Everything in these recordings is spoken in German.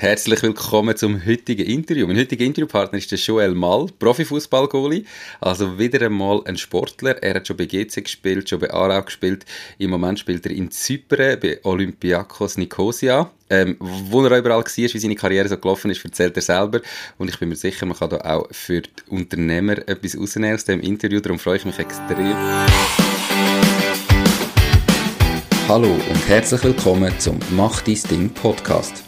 Herzlich willkommen zum heutigen Interview. Mein heutiger Interviewpartner ist der Joel Mall, Profifußball-Goalie. Also wieder einmal ein Sportler. Er hat schon bei GC gespielt, schon bei Aarau gespielt. Im Moment spielt er in Zypern bei Olympiakos Nicosia. Ähm, wo er überall war, wie seine Karriere so gelaufen ist, erzählt er selber. Und ich bin mir sicher, man kann da auch für die Unternehmer etwas rausnehmen aus dem Interview. Darum freue ich mich extrem. Hallo und herzlich willkommen zum Mach dein Ding Podcast.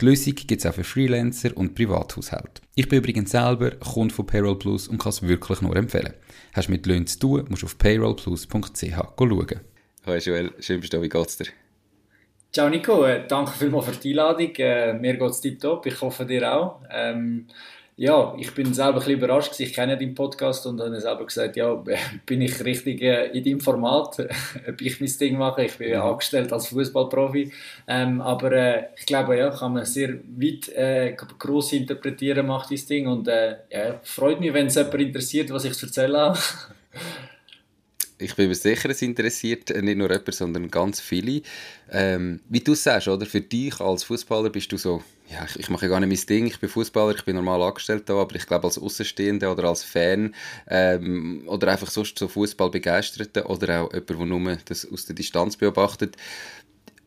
Die Lösung gibt es auch für Freelancer und Privathaushalte. Ich bin übrigens selber Kunde von Payroll Plus und kann es wirklich nur empfehlen. Hast du mit Löhnen zu tun, musst du auf payrollplus.ch schauen. Hi Joel, schön bist du da, wie geht's dir? Ciao Nico, äh, danke vielmals für die Einladung. Äh, mir geht's tiptop, ich hoffe dir auch. Ähm, ja, ich bin selber ein bisschen überrascht. Ich kenne deinen Podcast und habe selber gesagt, ja, bin ich richtig äh, in deinem Format, ob ich mein Ding mache. Ich bin ja. angestellt als Fußballprofi. Ähm, aber äh, ich glaube, ja, kann man sehr weit äh, groß interpretieren, macht das Ding. Und äh, ja, freut mich, wenn es jemand interessiert, was ich zu erzählen habe. ich bin mir sicher, es interessiert nicht nur jemand, sondern ganz viele. Ähm, wie du sagst, oder? Für dich als Fußballer bist du so ja, ich, ich mache gar nicht mein Ding, ich bin Fußballer, ich bin normal angestellt da, aber ich glaube als Außenstehender oder als Fan ähm, oder einfach sonst so Fußball begeisterte oder auch jemand, der nur das aus der Distanz beobachtet,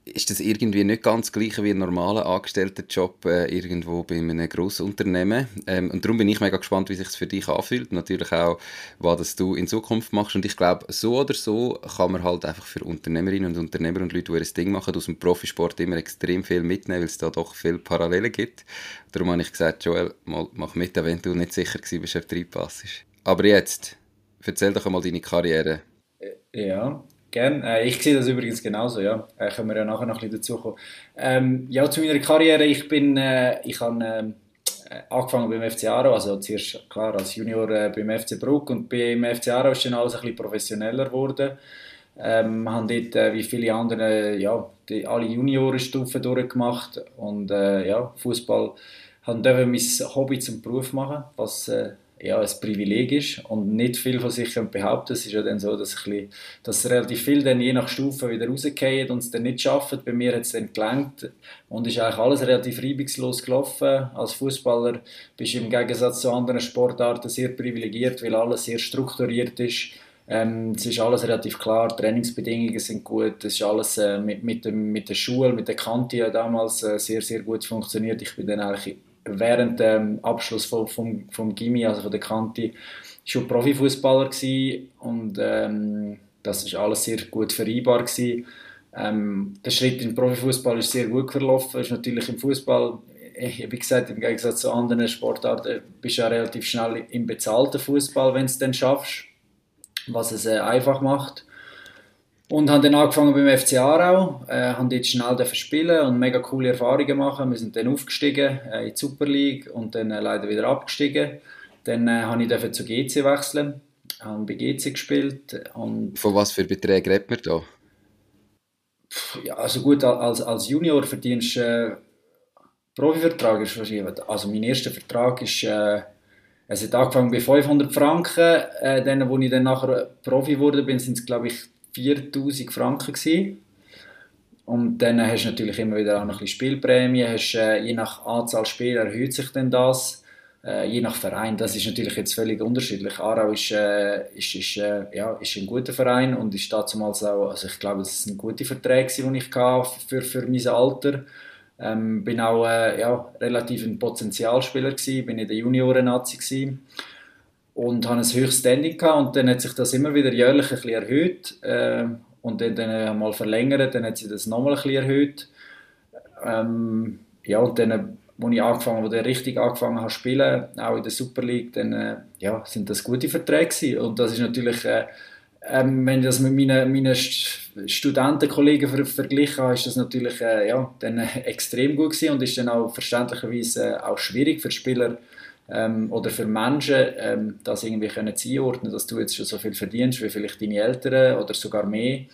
ist das irgendwie nicht ganz gleich wie ein normaler Angestelltenjob äh, irgendwo bei einem grossen Unternehmen. Ähm, und darum bin ich mega gespannt, wie sich es für dich anfühlt. Natürlich auch, was du in Zukunft machst. Und ich glaube, so oder so kann man halt einfach für Unternehmerinnen und Unternehmer und Leute, die ihr Ding machen, aus dem Profisport immer extrem viel mitnehmen, weil es da doch viele Parallelen gibt. Darum habe ich gesagt, Joel, mal, mach mit, wenn du nicht sicher bist, ob du reinpassst. Aber jetzt, erzähl doch einmal deine Karriere. Ja, Gerne. Äh, ich sehe das übrigens genauso, ja. Äh, können wir ja nachher noch ein bisschen dazukommen. Ähm, ja, zu meiner Karriere. Ich bin, äh, ich habe äh, angefangen beim FC Aro, also zuerst klar als Junior äh, beim FC Bruck und beim FC Aro ist dann alles ein bisschen professioneller geworden. Ähm, haben dort, äh, wie viele andere, ja, die, alle Juniorenstufen durchgemacht und äh, ja, Fußball haben dürfen mein Hobby zum Beruf machen, was äh, ja, ein Privileg ist und nicht viel von sich behaupten Es ist ja dann so, dass, bisschen, dass relativ viel dann je nach Stufe wieder rausgehen und es dann nicht schaffen. Bei mir hat es dann gelangt und ist eigentlich alles relativ reibungslos gelaufen. Als Fußballer bist du im Gegensatz zu anderen Sportarten sehr privilegiert, weil alles sehr strukturiert ist. Ähm, es ist alles relativ klar, Trainingsbedingungen sind gut, es ist alles äh, mit, mit, dem, mit der Schule, mit der Kante damals äh, sehr, sehr gut funktioniert. Ich bin dann eigentlich während dem Abschluss vom, vom, vom Gimmi, also von der Kante, schon Profifußballer und ähm, das ist alles sehr gut vereinbar. Ähm, der Schritt den Profifußball ist sehr gut verlaufen. Ist natürlich im Fußball, äh, wie gesagt, im Gegensatz zu anderen Sportarten, bist du ja relativ schnell im bezahlten Fußball, wenn du es dann schaffst, was es äh, einfach macht. Und haben dann angefangen beim FC Aarau, äh, haben dort schnell spielen und mega coole Erfahrungen machen. Wir sind dann aufgestiegen äh, in die Super League und dann äh, leider wieder abgestiegen. Dann äh, habe ich zu GC wechseln, habe bei GC gespielt. Und Von was für Beträgen redet man da? Ja, also gut, als, als Junior verdienst du äh, Profivertrag ist wahrscheinlich, also mein erster Vertrag ist, äh, es hat angefangen bei 500 Franken, äh, dann, wo ich dann nachher Profi wurde, bin, sind es glaube ich 4000 Franken gewesen. Und dann hast du natürlich immer wieder auch noch ein bisschen Spielprämie. Hast, äh, je nach Anzahl Spieler erhöht sich dann das. Äh, je nach Verein, das ist natürlich jetzt völlig unterschiedlich. Aarau ist, äh, ist, ist, äh, ja, ist ein guter Verein und ist damals auch, also ich glaube, es sind gute Verträge, die ich hatte für, für mein Alter. Ähm, bin auch äh, ja, relativ ein Potenzialspieler gewesen, bin in der Junioren-Nazi und habe ein höchstes Standing gehabt und dann hat sich das immer wieder jährlich ein bisschen erhöht äh, und dann, dann mal verlängert, dann hat sie das nochmal ein bisschen erhöht. Ähm, ja, und dann, als ich angefangen, wo ich richtig angefangen habe zu spielen, auch in der Super League, dann äh, ja, sind das gute Verträge gewesen. Und das ist natürlich, äh, ähm, wenn ich das mit meinen, meinen Studentenkollegen ver verglichen habe, ist das natürlich äh, ja, dann, äh, extrem gut gewesen und ist dann auch verständlicherweise äh, auch schwierig für Spieler, ähm, oder für Menschen ähm, das irgendwie können einordnen, dass du jetzt schon so viel verdienst wie vielleicht deine Eltern oder sogar mehr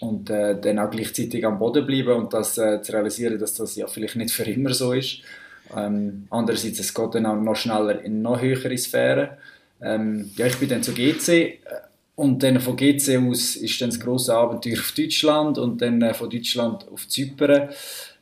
und äh, dann auch gleichzeitig am Boden bleiben und das äh, zu realisieren, dass das ja vielleicht nicht für immer so ist. Ähm, andererseits, es geht dann auch noch schneller in noch höhere Sphären. Ähm, ja, ich bin dann zu GC äh, und dann von GC aus ist dann das große Abenteuer auf Deutschland und dann äh, von Deutschland auf Zypern.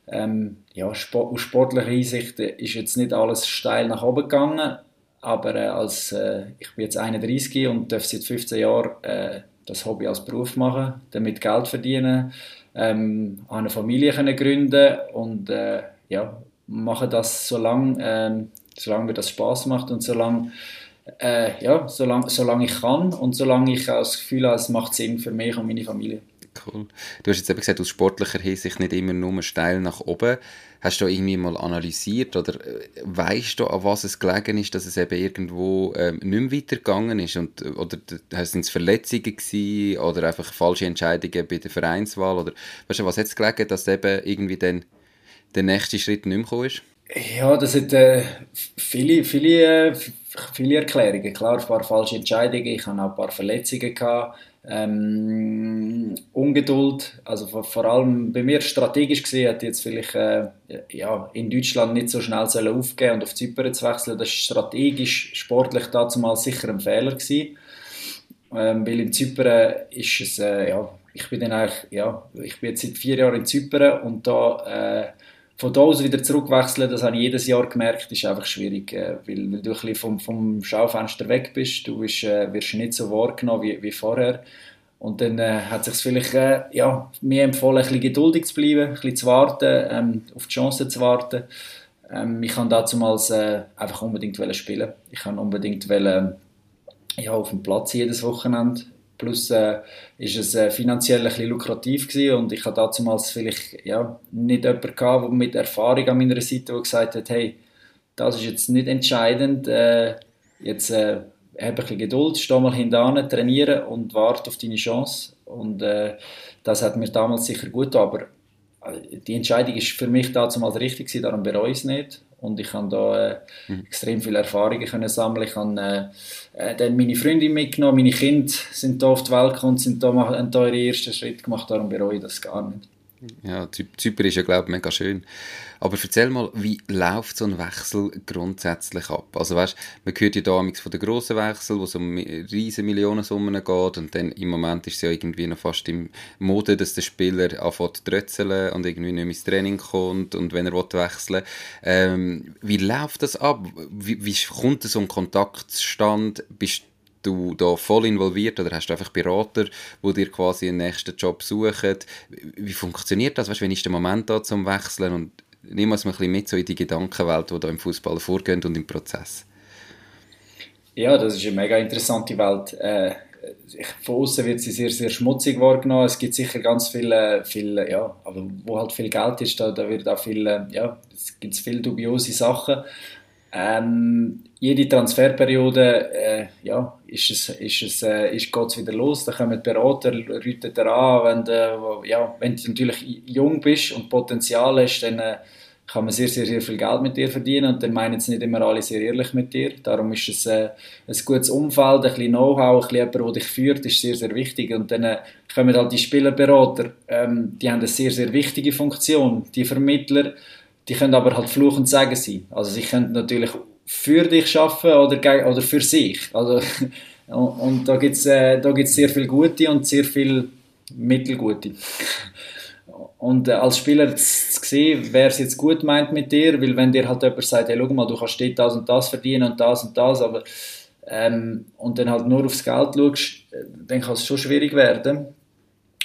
Ähm, ja, Sport, aus sportlicher Hinsicht ist jetzt nicht alles steil nach oben gegangen, aber äh, als, äh, ich bin jetzt 31 und darf seit 15 Jahren äh, das Hobby als Beruf machen, damit Geld verdienen, ähm, eine Familie können gründen und äh, ja, mache das solange, äh, solange mir das Spaß macht und solange äh, ja, solange, solange ich kann und solange ich das Gefühl habe, es macht Sinn für mich und meine Familie. Cool. Du hast jetzt eben gesagt, aus sportlicher Hinsicht nicht immer nur steil nach oben. Hast du irgendwie mal analysiert oder äh, weißt du, an was es gelegen ist, dass es eben irgendwo ähm, nicht mehr weitergegangen ist? Und, äh, oder sind es Verletzungen gewesen, oder einfach falsche Entscheidungen bei der Vereinswahl? Oder weißt du, was hat es gelegen, dass eben irgendwie dann der nächste Schritt nicht mehr gekommen ist? Ja, das hat äh, viele, viele, äh, viele Erklärungen. Klar, ein paar falsche Entscheidungen. Ich hatte auch ein paar Verletzungen. Gehabt. Ähm, Ungeduld, also vor, vor, allem bei mir strategisch gesehen, hätte jetzt vielleicht äh, ja, in Deutschland nicht so schnell sollen aufgeben und auf Zypern zu wechseln. Das ist strategisch, sportlich dazu mal sicher ein Fehler gewesen. Ähm, weil in Zypern ist es, äh, ja, ich bin dann eigentlich, ja, ich bin jetzt seit vier Jahren in Zypern und da äh, von da aus wieder zurückwechseln, das habe ich jedes Jahr gemerkt, ist einfach schwierig, äh, weil, weil, du ein bisschen vom, vom Schaufenster weg bist, du bist, äh, wirst nicht so wahrgenommen wie, wie vorher und dann äh, hat sich vielleicht äh, ja, mir empfohlen, ein bisschen geduldig zu bleiben, ein bisschen zu warten, ähm, auf die Chance zu warten. Ähm, ich kann damals äh, einfach unbedingt spielen. Ich kann unbedingt wollen, ja, auf dem Platz jedes Wochenende Plus äh, ist es äh, finanziell ein bisschen lukrativ gewesen und ich hatte damals vielleicht ja, nicht jemanden gehabt, mit Erfahrung an meiner Seite der gesagt hat, hey, das ist jetzt nicht entscheidend, äh, jetzt äh, ein bisschen Geduld, steh mal hinten trainieren und warte auf deine Chance. Und äh, das hat mir damals sicher gut aber äh, die Entscheidung ist für mich damals richtig gewesen, darum bereue ich es nicht und ich habe da äh, mhm. extrem viele Erfahrungen können sammeln. Ich habe äh, äh, dann meine Freundin mitgenommen, meine Kinder sind da auf die Welt gekommen, sind da, haben da ihre ersten Schritt gemacht, darum bereue ich das gar nicht. Ja, Zypern ist ja, glaube ich, mega schön. Aber erzähl mal, wie läuft so ein Wechsel grundsätzlich ab? Also weißt, man hört ja da von den grossen Wechseln, wo es um riesige Millionensummen geht und dann im Moment ist es ja irgendwie noch fast im Mode, dass der Spieler anfängt zu trötzeln und irgendwie nicht mehr ins Training kommt und wenn er will. Ähm, wie läuft das ab? Wie, wie kommt so ein Kontakt zustande? Bist du da voll involviert oder hast du einfach Berater, die dir quasi einen nächsten Job suchen? Wie funktioniert das? Weißt, wenn ist der Moment da zum Wechseln und nimm uns mal ein bisschen mit so in die Gedankenwelt, die da im Fußball vorgehen und im Prozess. Ja, das ist eine mega interessante Welt. Äh, von außen wird sie sehr, sehr schmutzig wahrgenommen. Es gibt sicher ganz viele, viele ja, aber wo halt viel Geld ist, da, da wird auch viel, äh, ja, es gibt viele dubiose Sachen. Ähm, jede Transferperiode äh, ja, ist es, ist es, äh, ist, geht es wieder los. Da kommen Berater, rufen dir an. Wenn du, ja, wenn du natürlich jung bist und Potenzial hast, dann äh, kann man sehr, sehr, sehr viel Geld mit dir verdienen und dann meinen es nicht immer alle sehr ehrlich mit dir. Darum ist es äh, ein gutes Umfeld, ein bisschen Know-how, ein bisschen jemand, der dich führt, ist sehr, sehr wichtig. Und dann äh, kommen halt die Spielerberater, ähm, die haben eine sehr, sehr wichtige Funktion. Die Vermittler, die können aber halt Fluch und Sagen sein. Also sie können natürlich für dich arbeiten oder, oder für sich. Also, und da gibt es äh, sehr viel Gute und sehr viel Mittelgute. Und äh, als Spieler zu sehen, wer es jetzt gut meint mit dir, weil wenn dir halt jemand sagt, hey, schau mal, du kannst das und das verdienen und das und das, aber ähm, und dann halt nur aufs Geld schaust, äh, dann kann es schon schwierig werden.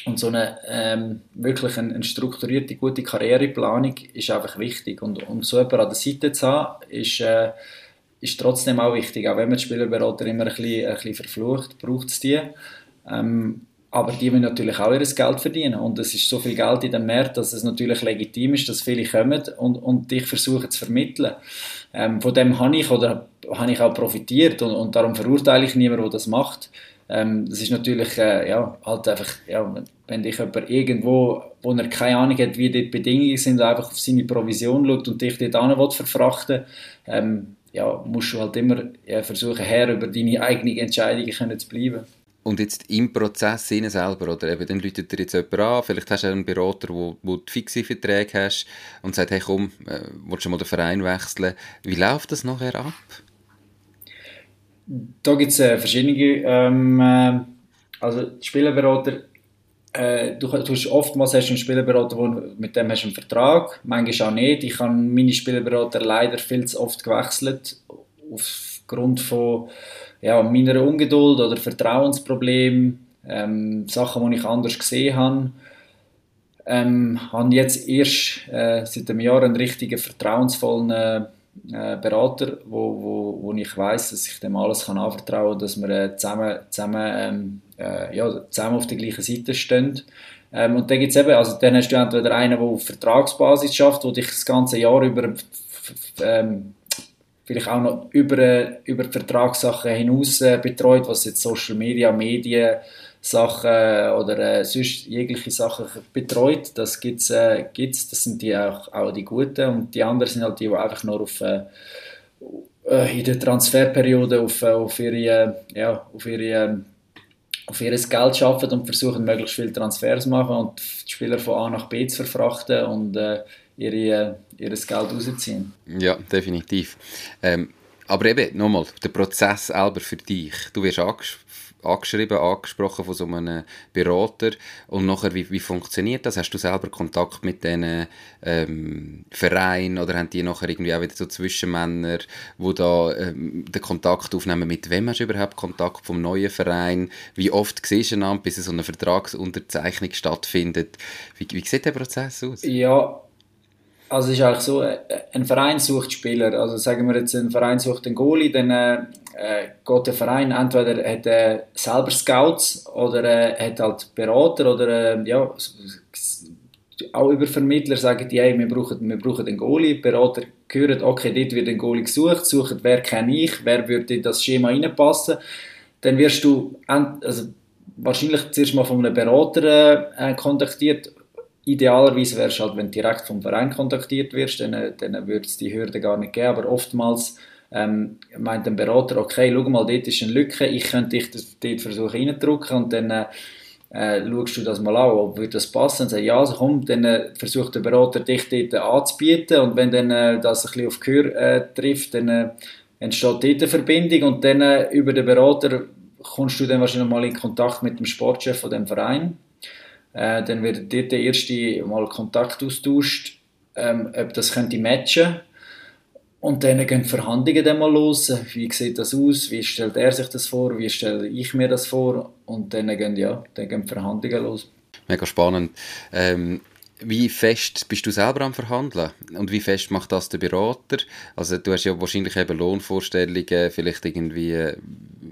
Und so eine ähm, wirklich eine, eine, strukturierte, gute Karriereplanung ist einfach wichtig. Und, und so jemanden an der Seite zu haben, ist, äh, ist trotzdem auch wichtig. Auch wenn man die Spielerberater immer ein bisschen, ein bisschen verflucht, braucht es die. Ähm, aber die wollen natürlich auch ihr Geld verdienen. Und es ist so viel Geld in dem Markt, dass es natürlich legitim ist, dass viele kommen und, und dich versuchen zu vermitteln. Ähm, von dem habe ich oder habe ich auch profitiert und, und darum verurteile ich niemanden, der das macht. Ähm, das ist natürlich, äh, ja, halt einfach, ja, wenn dich jemand irgendwo, wo er keine Ahnung hat, wie die Bedingungen sind, einfach auf seine Provision schaut und dich dort an verfrachten ähm, ja, musst du halt immer ja, versuchen, Herr über deine eigenen Entscheidungen zu bleiben. Und jetzt im Prozess innen selber, oder eben, dann läutet dir jetzt jemand an, vielleicht hast du einen Berater, wo, wo du fixe Verträge hast und sagt, hey komm, äh, willst du mal den Verein wechseln? Wie läuft das nachher ab? Da gibt es äh, verschiedene, ähm, äh, also Spielerberater, äh, du, du hast oftmals hast einen Spielerberater, wo, mit dem hast du einen Vertrag, manchmal auch nicht. Ich habe meine Spielerberater leider viel zu oft gewechselt, aufgrund von ja, meiner Ungeduld oder Vertrauensproblemen, ähm, Sachen, die ich anders gesehen habe. Ähm, habe jetzt erst äh, seit einem Jahr einen richtigen vertrauensvollen äh, Berater, wo, wo, wo ich weiß, dass ich dem alles kann anvertrauen kann, dass wir äh, zusammen, zusammen, ähm, äh, ja, zusammen auf der gleichen Seite stehen. Ähm, und dann gibt es eben, also dann hast du entweder einen, der auf Vertragsbasis schafft, der dich das ganze Jahr über ähm, vielleicht auch noch über, über die Vertragssachen hinaus äh, betreut, was jetzt Social Media, Medien, Sachen äh, oder äh, sonst jegliche Sachen betreut. Das gibt's, äh, gibt's. Das sind die auch, auch die Guten und die anderen sind halt die, die einfach nur auf äh, äh in der Transferperiode auf, äh, auf ihre, ja, auf ihre auf ihr Geld arbeiten und versuchen, möglichst viele Transfers zu machen und die Spieler von A nach B zu verfrachten und äh, ihre, ihr Geld rausziehen. Ja, definitiv. Ähm, aber eben, nochmal, der Prozess selber für dich. Du wirst angesch angeschrieben, angesprochen von so einem Berater und nachher, wie, wie funktioniert das? Hast du selber Kontakt mit diesen ähm, Vereinen oder haben die nachher irgendwie auch wieder so Zwischenmänner, die da ähm, den Kontakt aufnehmen? Mit wem hast du überhaupt Kontakt vom neuen Verein? Wie oft siehst du einander, bis so eine Vertragsunterzeichnung stattfindet? Wie, wie sieht der Prozess aus? Ja, also es ist eigentlich so, äh, ein Verein sucht Spieler. Also sagen wir jetzt, ein Verein sucht einen Goalie, dann äh, äh geht der Verein entweder hat er selber Scouts oder äh, hat halt Berater oder äh, ja, auch über Vermittler sagen die, hey, wir brauchen, wir brauchen einen Goalie. Berater hören, okay, dort wird ein Goalie gesucht, suchen, wer kenne ich, wer würde in das Schema reinpassen. Dann wirst du also, wahrscheinlich zuerst mal von einem Berater äh, kontaktiert Idealerweise wäre es halt, wenn du direkt vom Verein kontaktiert wirst, dann, dann würde es die Hürde gar nicht geben. Aber oftmals ähm, meint ein Berater, okay, schau mal, dort ist eine Lücke, ich könnte dich dort versuchen reinzudrücken und dann äh, äh, schaust du das mal an, ob wird das passen, und sagst, ja, also komm, dann äh, versucht der Berater dich dort anzubieten und wenn dann äh, das ein bisschen auf Gehör äh, trifft, dann äh, entsteht dort eine Verbindung und dann äh, über den Berater kommst du dann wahrscheinlich mal in Kontakt mit dem Sportchef von dem Verein äh, dann wird dort der erste Mal Kontakt austauscht, ähm, ob das könnte matchen und dann gehen Verhandlungen dann mal los. Wie sieht das aus? Wie stellt er sich das vor? Wie stelle ich mir das vor? Und dann gehen, ja, dann gehen Verhandlungen los. Mega spannend. Ähm, wie fest bist du selber am Verhandeln? Und wie fest macht das der Berater? Also du hast ja wahrscheinlich eben Lohnvorstellungen, vielleicht irgendwie äh,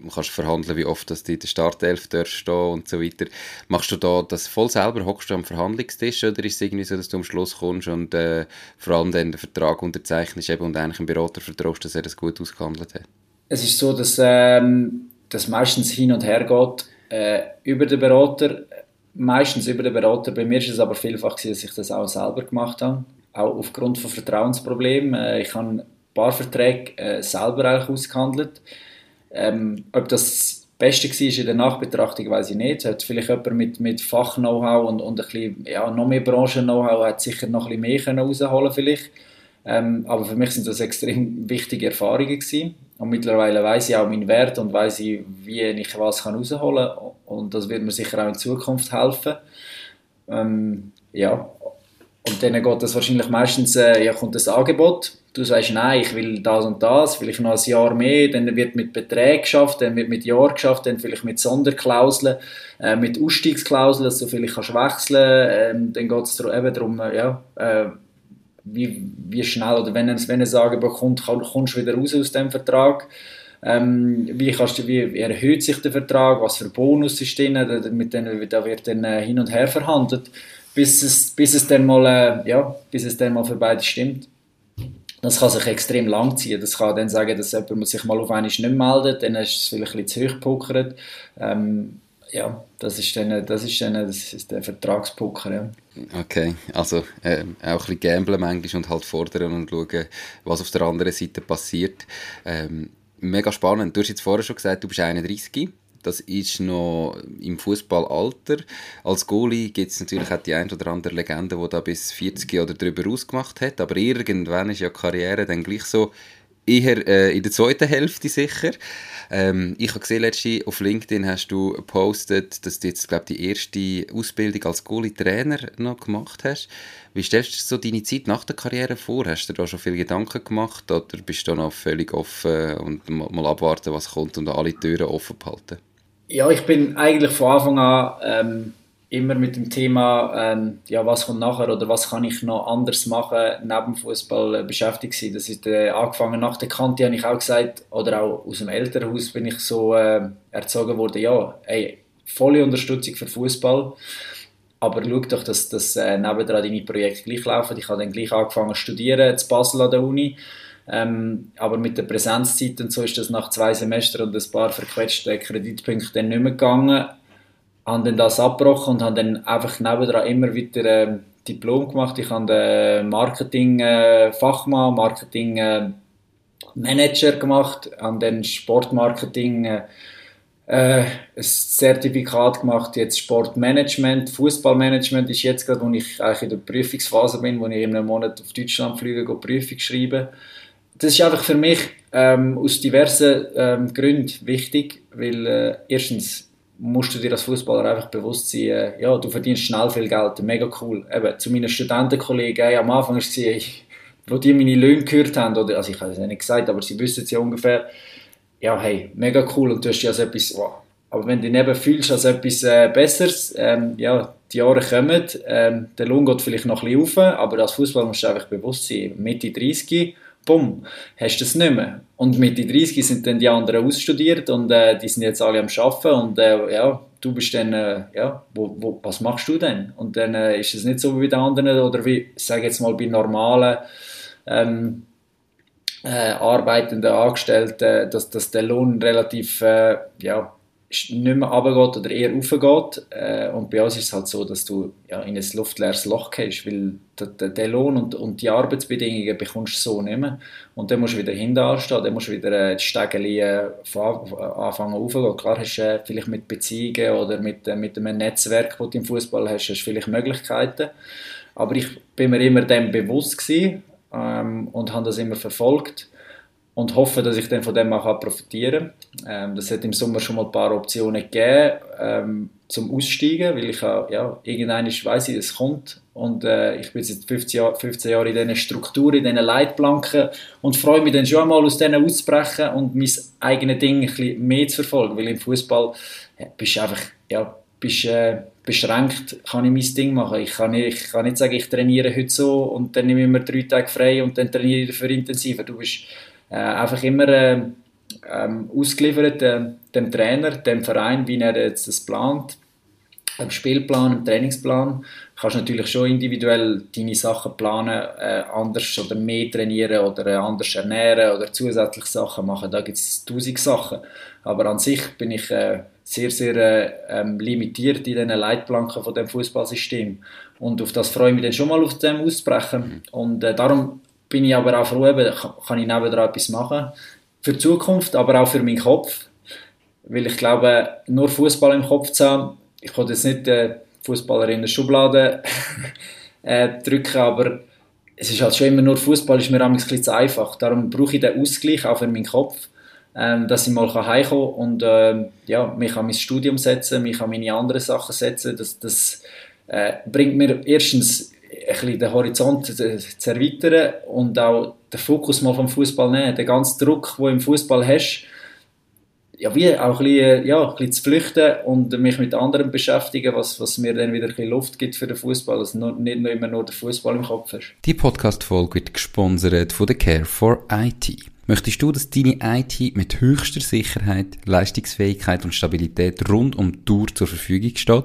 kannst verhandeln, wie oft dass du in der Startelf stehen und so weiter. Machst du da das voll selber? Hockst du am Verhandlungstisch oder ist es irgendwie so, dass du am Schluss kommst und äh, vor allem dann den Vertrag unterzeichnest eben und eigentlich dem Berater vertraust, dass er das gut ausgehandelt hat? Es ist so, dass ähm, das meistens hin und her geht äh, über den Berater meistens über den Berater. Bei mir ist es aber vielfach, dass ich das auch selber gemacht habe, auch aufgrund von Vertrauensproblemen. Äh, ich habe ein paar Verträge äh, selber eigentlich ausgehandelt. Ähm, ob das Beste war in der Nachbetrachtung, weiß ich nicht. Hat vielleicht jemand mit, mit Fach-Know-how und, und ein bisschen, ja, noch mehr Branchen-Know-how hat sicher noch ein bisschen mehr rausholen vielleicht. Ähm, aber für mich sind das extrem wichtige Erfahrungen gewesen. Und mittlerweile weiß ich auch meinen Wert und weiß ich, wie ich was kann rausholen kann. Und das wird mir sicher auch in Zukunft helfen. Ähm, ja. Und dann geht das wahrscheinlich meistens, äh, ja, kommt das Angebot. Du sagst, nein, ich will das und das, vielleicht noch ein Jahr mehr, dann wird mit Beträgen geschafft, dann wird mit Jahr geschafft, dann vielleicht mit Sonderklauseln, äh, mit Ausstiegsklauseln, dass du vielleicht kannst wechseln ähm, Dann geht es eben darum, äh, ja, äh, wie, wie schnell oder wenn, wenn ein Angebot kommt, kommst du wieder raus aus dem Vertrag. ähm, wie, kannst du, wie erhöht sich der Vertrag, was für Bonus ist drin, mit denen da wird dann äh, hin und her verhandelt, bis es, bis es dann mal, äh, ja, bis es dann mal für beide stimmt. Das kann sich extrem lang ziehen. Das kann dann sagen, dass jemand sich mal auf einmal nicht meldet, dann ist es vielleicht ein bisschen zu hoch gepokert. Ähm, ja, das ist dann, das ist dann das ist der Vertragspoker, ja. Okay, also äh, auch ein bisschen gamblen manchmal und halt fordern und schauen, was auf der anderen Seite passiert. Ähm, mega spannend. Du hast jetzt vorher schon gesagt, du bist 31. Das ist noch im Fußballalter. Als Goalie gibt es natürlich auch die ein oder andere Legende, die da bis 40 oder darüber ausgemacht hat. Aber irgendwann ist ja Karriere dann gleich so eher äh, in der zweiten Hälfte sicher. Ähm, ich habe gesehen, letztens auf LinkedIn hast du gepostet, dass du jetzt, glaube die erste Ausbildung als Goalie-Trainer noch gemacht hast. Wie stellst du so deine Zeit nach der Karriere vor? Hast du da schon viele Gedanken gemacht oder bist du noch völlig offen und mal abwarten, was kommt und alle Türen offen behalten? Ja, ich bin eigentlich von Anfang an ähm, immer mit dem Thema, ähm, ja, was kommt nachher oder was kann ich noch anders machen, neben Fußball äh, beschäftigt sein. Das ist äh, angefangen nach der Kante, habe ich auch gesagt, oder auch aus dem Elternhaus bin ich so äh, erzogen worden, ja, ey, volle Unterstützung für Fußball, aber schau doch, dass, dass äh, nebendran deine Projekte gleich laufen. Ich habe dann gleich angefangen zu studieren, zu Basel an der Uni, ähm, aber mit der Präsenzzeit und so ist das nach zwei Semestern und ein paar verquetschten Kreditpunkten dann nicht mehr gegangen habe dann das abgebrochen und habe dann einfach nebendran immer wieder äh, Diplom gemacht. Ich habe Marketing-Fachmann, äh, Marketing-Manager äh, gemacht, habe dann Sportmarketing äh, ein Zertifikat gemacht, jetzt Sportmanagement, Fußballmanagement ist jetzt gerade, wo ich eigentlich in der Prüfungsphase bin, wo ich in einem Monat auf Deutschland fliege, und Prüfung schreibe. Das ist einfach für mich ähm, aus diversen ähm, Gründen wichtig, weil äh, erstens musst du dir als Fußballer einfach bewusst sein, äh, ja, du verdienst schnell viel Geld, mega cool. Eben, zu meinen Studentenkollegen, ey, am Anfang war es, ich, wo die meine Löhne gehört haben, oder, also ich habe es nicht gesagt, aber sie wissen es ja ungefähr, ja, hey, mega cool und du hast ja als etwas, wow. aber wenn du dich eben fühlst als etwas äh, Besseres, ähm, ja, die Jahre kommen, ähm, der Lohn geht vielleicht noch ein bisschen rauf, aber als Fußballer musst du einfach bewusst sein, Mitte 30, bumm, hast du es nicht mehr. Und mit den 30 sind dann die anderen ausstudiert und äh, die sind jetzt alle am Arbeiten und äh, ja, du bist dann, äh, ja, wo, wo, was machst du denn? Und dann äh, ist es nicht so wie bei den anderen oder wie, ich sage jetzt mal, bei normalen ähm, äh, arbeitenden Angestellten, dass, dass der Lohn relativ, äh, ja, nicht mehr runtergeht oder eher raufgeht. Äh, und bei uns ist es halt so, dass du ja, in ein luftleeres Loch gehst, weil den Lohn und, und die Arbeitsbedingungen bekommst du so nicht mehr. Und dann musst du wieder hinten anstehen, dann musst du wieder äh, die Stegeli äh, anfangen aufzugehen. Klar hast du äh, vielleicht mit Beziehungen oder mit, äh, mit einem Netzwerk, das du im Fußball hast, hast du vielleicht Möglichkeiten. Aber ich bin mir immer dem bewusst gewesen, ähm, und habe das immer verfolgt und hoffe, dass ich dann von dem auch profitieren kann. Ähm, das hat im Sommer schon mal ein paar Optionen gegeben ähm, zum Aussteigen, weil ich auch, ja, irgendwann weiss ich, es kommt und äh, ich bin seit 15, Jahr, 15 Jahren in diesen Strukturen, in diesen Leitplanken und freue mich dann schon einmal aus denen auszubrechen und mein eigenes Ding ein bisschen mehr zu verfolgen, weil im Fußball ja, bist du einfach, ja, bist, äh, beschränkt, kann ich mein Ding machen. Ich kann, nicht, ich kann nicht sagen, ich trainiere heute so und dann nehme ich mir drei Tage frei und dann trainiere ich dafür intensiver. Du bist äh, einfach immer äh, ähm, ausgeliefert äh, dem Trainer, dem Verein, wie er jetzt das plant, im Spielplan, im Trainingsplan. Du kannst natürlich schon individuell deine Sachen planen, äh, anders oder mehr trainieren oder äh, anders ernähren oder zusätzliche Sachen machen. Da gibt es tausend Sachen. Aber an sich bin ich äh, sehr, sehr äh, ähm, limitiert in diesen Leitplanken von dem Fußballsystem. Und auf das freue ich mich dann schon mal auf dem auszubrechen. Mhm. Und äh, darum bin ich aber auch froh, eben, kann ich nebenan etwas machen. Für die Zukunft, aber auch für meinen Kopf. Weil ich glaube, nur Fußball im Kopf zu haben, ich kann jetzt nicht äh, Fußballer in der Schublade äh, drücken, aber es ist halt schon immer nur Fußball, ist mir ein bisschen zu einfach. Darum brauche ich den Ausgleich auch für meinen Kopf, ähm, dass ich mal heimkommen kann und äh, ja, mich an mein Studium setzen, mich an meine anderen Sachen setzen. Das, das äh, bringt mir erstens bisschen den Horizont zu erweitern und auch den Fokus mal vom Fußball nehmen. Den ganzen Druck, du im Fußball hast, ja, wie auch ein bisschen, ja, ein bisschen zu flüchten und mich mit anderen beschäftigen, was, was mir dann wieder ein bisschen Luft gibt für den Fußball, dass du nicht nur immer nur den Fußball im Kopf hast. Die Podcast-Folge wird gesponsert von der Care for IT. Möchtest du, dass deine IT mit höchster Sicherheit, Leistungsfähigkeit und Stabilität rund um die Tour zur Verfügung steht?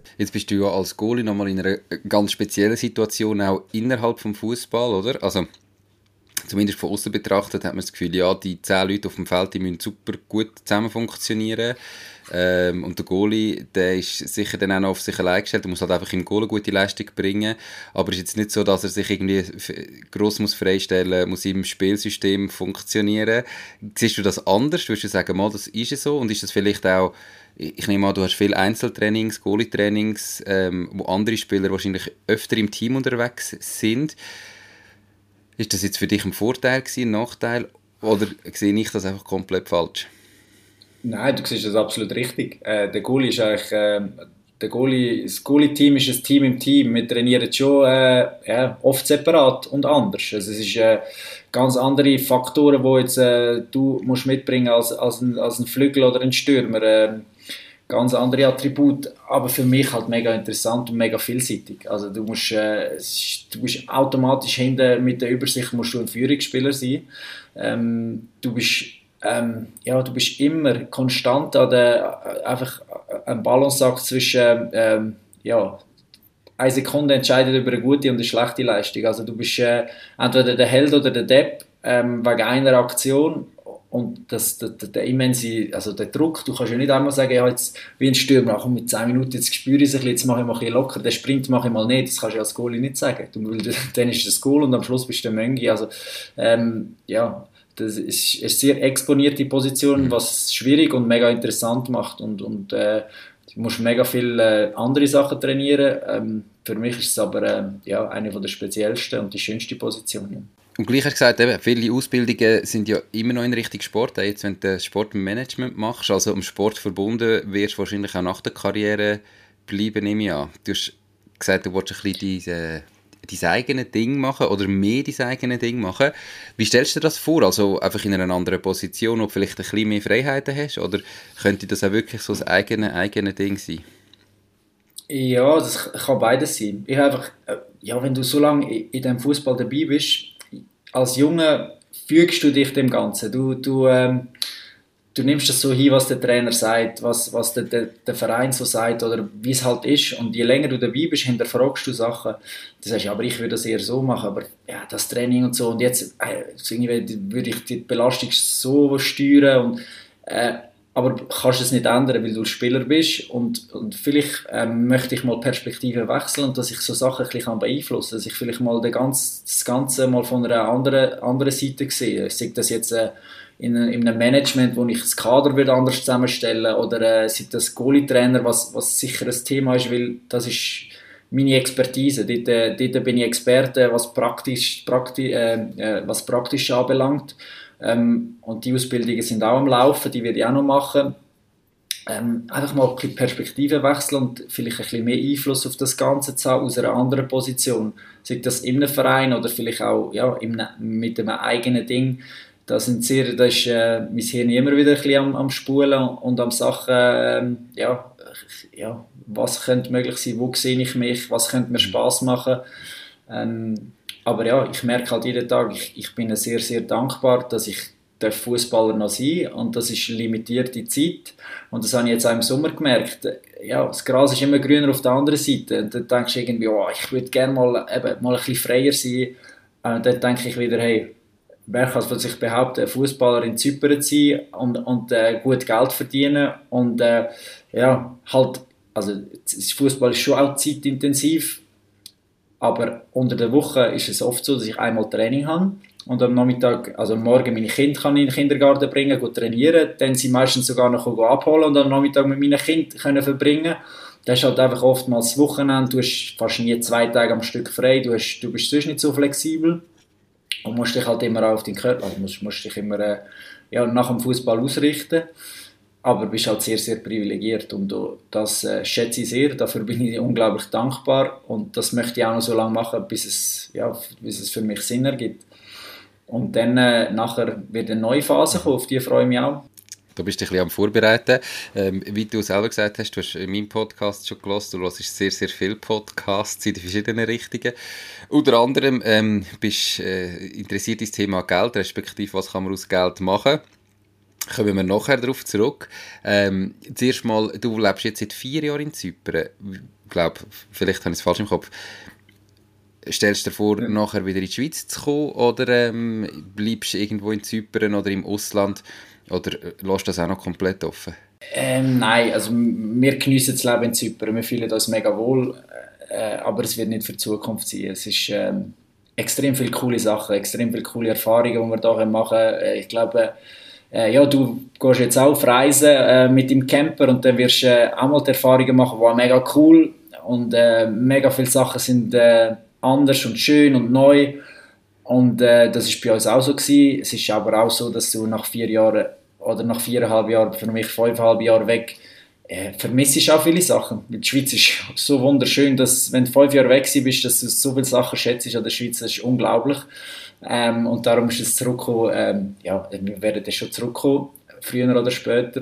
Jetzt bist du ja als Goalie nochmal in einer ganz speziellen Situation, auch innerhalb vom Fußball, oder? Also, zumindest von außen betrachtet, hat man das Gefühl, ja, die zehn Leute auf dem Feld, die müssen super gut zusammen funktionieren. Ähm, und der Goalie, der ist sicher dann auch noch auf sich allein gestellt. Er muss halt einfach im Goal eine gute Leistung bringen. Aber es ist jetzt nicht so, dass er sich irgendwie gross muss freistellen muss, im Spielsystem funktionieren. Siehst du das anders? Würdest du sagen, mal, das ist so? Und ist das vielleicht auch ich nehme an, du hast viele Einzeltrainings, Goalie-Trainings, ähm, wo andere Spieler wahrscheinlich öfter im Team unterwegs sind. Ist das jetzt für dich ein Vorteil gewesen, ein Nachteil? Oder sehe ich das einfach komplett falsch? Nein, du siehst das absolut richtig. Äh, der Goalie ist eigentlich... Äh, der Goalie, das Goalie-Team ist ein Team im Team. Wir trainieren schon äh, ja, oft separat und anders. Also es ist äh, ganz andere Faktoren, die äh, du musst mitbringen als, als, ein, als ein Flügel oder ein Stürmer. Ganz andere Attribute, aber für mich halt mega interessant und mega vielseitig. Also du musst, äh, du musst automatisch hinter mit der Übersicht musst du ein Führungsspieler sein. Ähm, du bist ähm, ja, du bist immer konstant an der, einfach ein Balanceakt zwischen ähm, ja, eine Sekunde entscheidet über eine gute und eine schlechte Leistung. Also du bist äh, entweder der Held oder der Depp ähm, wegen einer Aktion und das, der, der, immense, also der Druck, du kannst ja nicht einmal sagen, ja, jetzt wie ein Stürmer, komm, mit 10 Minuten, jetzt spüre ich es ein bisschen, jetzt mache ich mal ein bisschen locker, den Sprint mache ich mal nicht, das kannst du ja als Goalie nicht sagen. Du, dann ist das Goal und am Schluss bist du der Möngi. Also, ähm, ja, das ist eine sehr exponierte Position, mhm. was schwierig und mega interessant macht und, und äh, du musst mega viele äh, andere Sachen trainieren. Ähm, für mich ist es aber äh, ja, eine der speziellsten und die schönste Position. Und gleich hast du gesagt, eben, viele Ausbildungen sind ja immer noch in Richtung Sport. Jetzt, wenn du Sportmanagement machst, also am Sport verbunden, wirst du wahrscheinlich auch nach der Karriere bleiben, nehme ich an. Du hast gesagt, du wolltest ein bisschen dein, dein eigenes Ding machen oder mehr dein eigenes Ding machen. Wie stellst du dir das vor? Also einfach in einer anderen Position, wo du vielleicht ein bisschen mehr Freiheiten hast? Oder könnte das auch wirklich so das eigene, eigene Ding sein? Ja, das kann beides sein. Ich einfach, äh, ja, wenn du so lange in dem Fußball dabei bist, als Junge fügst du dich dem Ganzen. Du, du, ähm, du nimmst das so hin, was der Trainer sagt, was, was der, der, der Verein so sagt oder wie es halt ist. Und je länger du dabei bist, hinterfragst du Sachen. Du sagst, ja, aber ich würde das eher so machen, aber ja, das Training und so. Und jetzt äh, würde ich die Belastung so steuern und äh, aber kannst es nicht ändern, weil du Spieler bist und, und vielleicht ähm, möchte ich mal Perspektive wechseln und dass ich so Sachen ein bisschen beeinflussen kann, dass ich vielleicht mal ganz, das Ganze mal von einer anderen, anderen Seite sehe. Sehe das jetzt äh, in, in einem Management, wo ich das Kader würde anders zusammenstellen oder äh, sei das Goalie-Trainer, was, was sicher ein Thema ist, weil das ist meine Expertise. Dort, äh, dort bin ich Experte, was praktisch, praktisch, äh, äh, was praktisch anbelangt. Ähm, und die Ausbildungen sind auch am Laufen, die werde ich auch noch machen. Ähm, einfach mal die Perspektive wechseln und vielleicht ein bisschen mehr Einfluss auf das Ganze zu haben aus einer anderen Position. Sei das in einem Verein oder vielleicht auch ja, im, mit einem eigenen Ding. Da, sind sehr, da ist äh, mein Hirn immer wieder ein bisschen am, am Spulen und am Sachen, ähm, ja, ja, was könnte möglich sein, wo sehe ich mich, was könnte mir Spaß machen. Ähm, aber ja, ich merke halt jeden Tag, ich, ich bin sehr, sehr dankbar, dass ich Fußballer noch sein und das ist limitierte Zeit. Und das habe ich jetzt auch im Sommer gemerkt. Ja, das Gras ist immer grüner auf der anderen Seite. Und dann denkst du irgendwie, oh, ich würde gerne mal, eben, mal ein bisschen freier sein. Und dann denke ich wieder, hey, wer kann von sich behaupten, Fußballer in Zypern zu sein und, und äh, gut Geld verdienen? Und äh, ja, halt, also Fußball ist schon auch zeitintensiv aber unter der Woche ist es oft so, dass ich einmal Training habe und am Nachmittag, also am Morgen meine Kinder kann in den Kindergarten bringen, gut trainieren, dann sie meistens sogar noch abholen und am Nachmittag mit meinen Kindern können verbringen. Das ist halt einfach oftmals Wochenende, du hast fast nie zwei Tage am Stück frei, du, hast, du bist sonst nicht so flexibel und musst dich halt immer auf den Körper, also musst, musst dich immer äh, ja, nach dem Fußball ausrichten. Aber bist halt sehr, sehr privilegiert und das äh, schätze ich sehr, dafür bin ich unglaublich dankbar und das möchte ich auch noch so lange machen, bis es, ja, bis es für mich Sinn ergibt. Und dann äh, nachher wird eine neue Phase kommen, auf die freue ich mich auch. Du bist dich ein bisschen am Vorbereiten. Ähm, wie du selber gesagt hast, du hast in meinem Podcast schon gelesen, du hörst sehr, sehr viele Podcasts in verschiedenen Richtungen. Unter anderem ähm, bist äh, interessiert ins Thema Geld, respektive was kann man aus Geld machen. Kommen wir nachher darauf zurück. Ähm, zuerst mal, du lebst jetzt seit vier Jahren in Zypern. Ich glaube, vielleicht habe ich es falsch im Kopf. Stellst du dir vor, ja. nachher wieder in die Schweiz zu kommen oder ähm, bleibst du irgendwo in Zypern oder im Ausland oder äh, lässt das auch noch komplett offen? Ähm, nein, also wir genießen das Leben in Zypern, wir fühlen uns mega wohl, äh, aber es wird nicht für die Zukunft sein. Es ist ähm, extrem viele coole Sachen, extrem viele coole Erfahrungen, die wir hier machen. Äh, ich glaube, äh, ja, du gehst jetzt auch auf Reisen äh, mit dem Camper und dann wirst du äh, auch mal die Erfahrungen machen, die mega cool und äh, mega viele Sachen sind äh, anders und schön und neu und äh, das ist bei uns auch so gewesen. Es ist aber auch so, dass du nach vier Jahren oder nach viereinhalb Jahren, für mich fünfeinhalb Jahre weg, äh, vermisse auch viele Sachen. Die Schweiz ist so wunderschön, dass wenn du fünf Jahre weg bist, dass du so viele Sachen schätzt an der Schweiz, das ist unglaublich. Ähm, und darum ist es zurückgekommen, ähm, ja, wir werden das schon zurückkommen, früher oder später.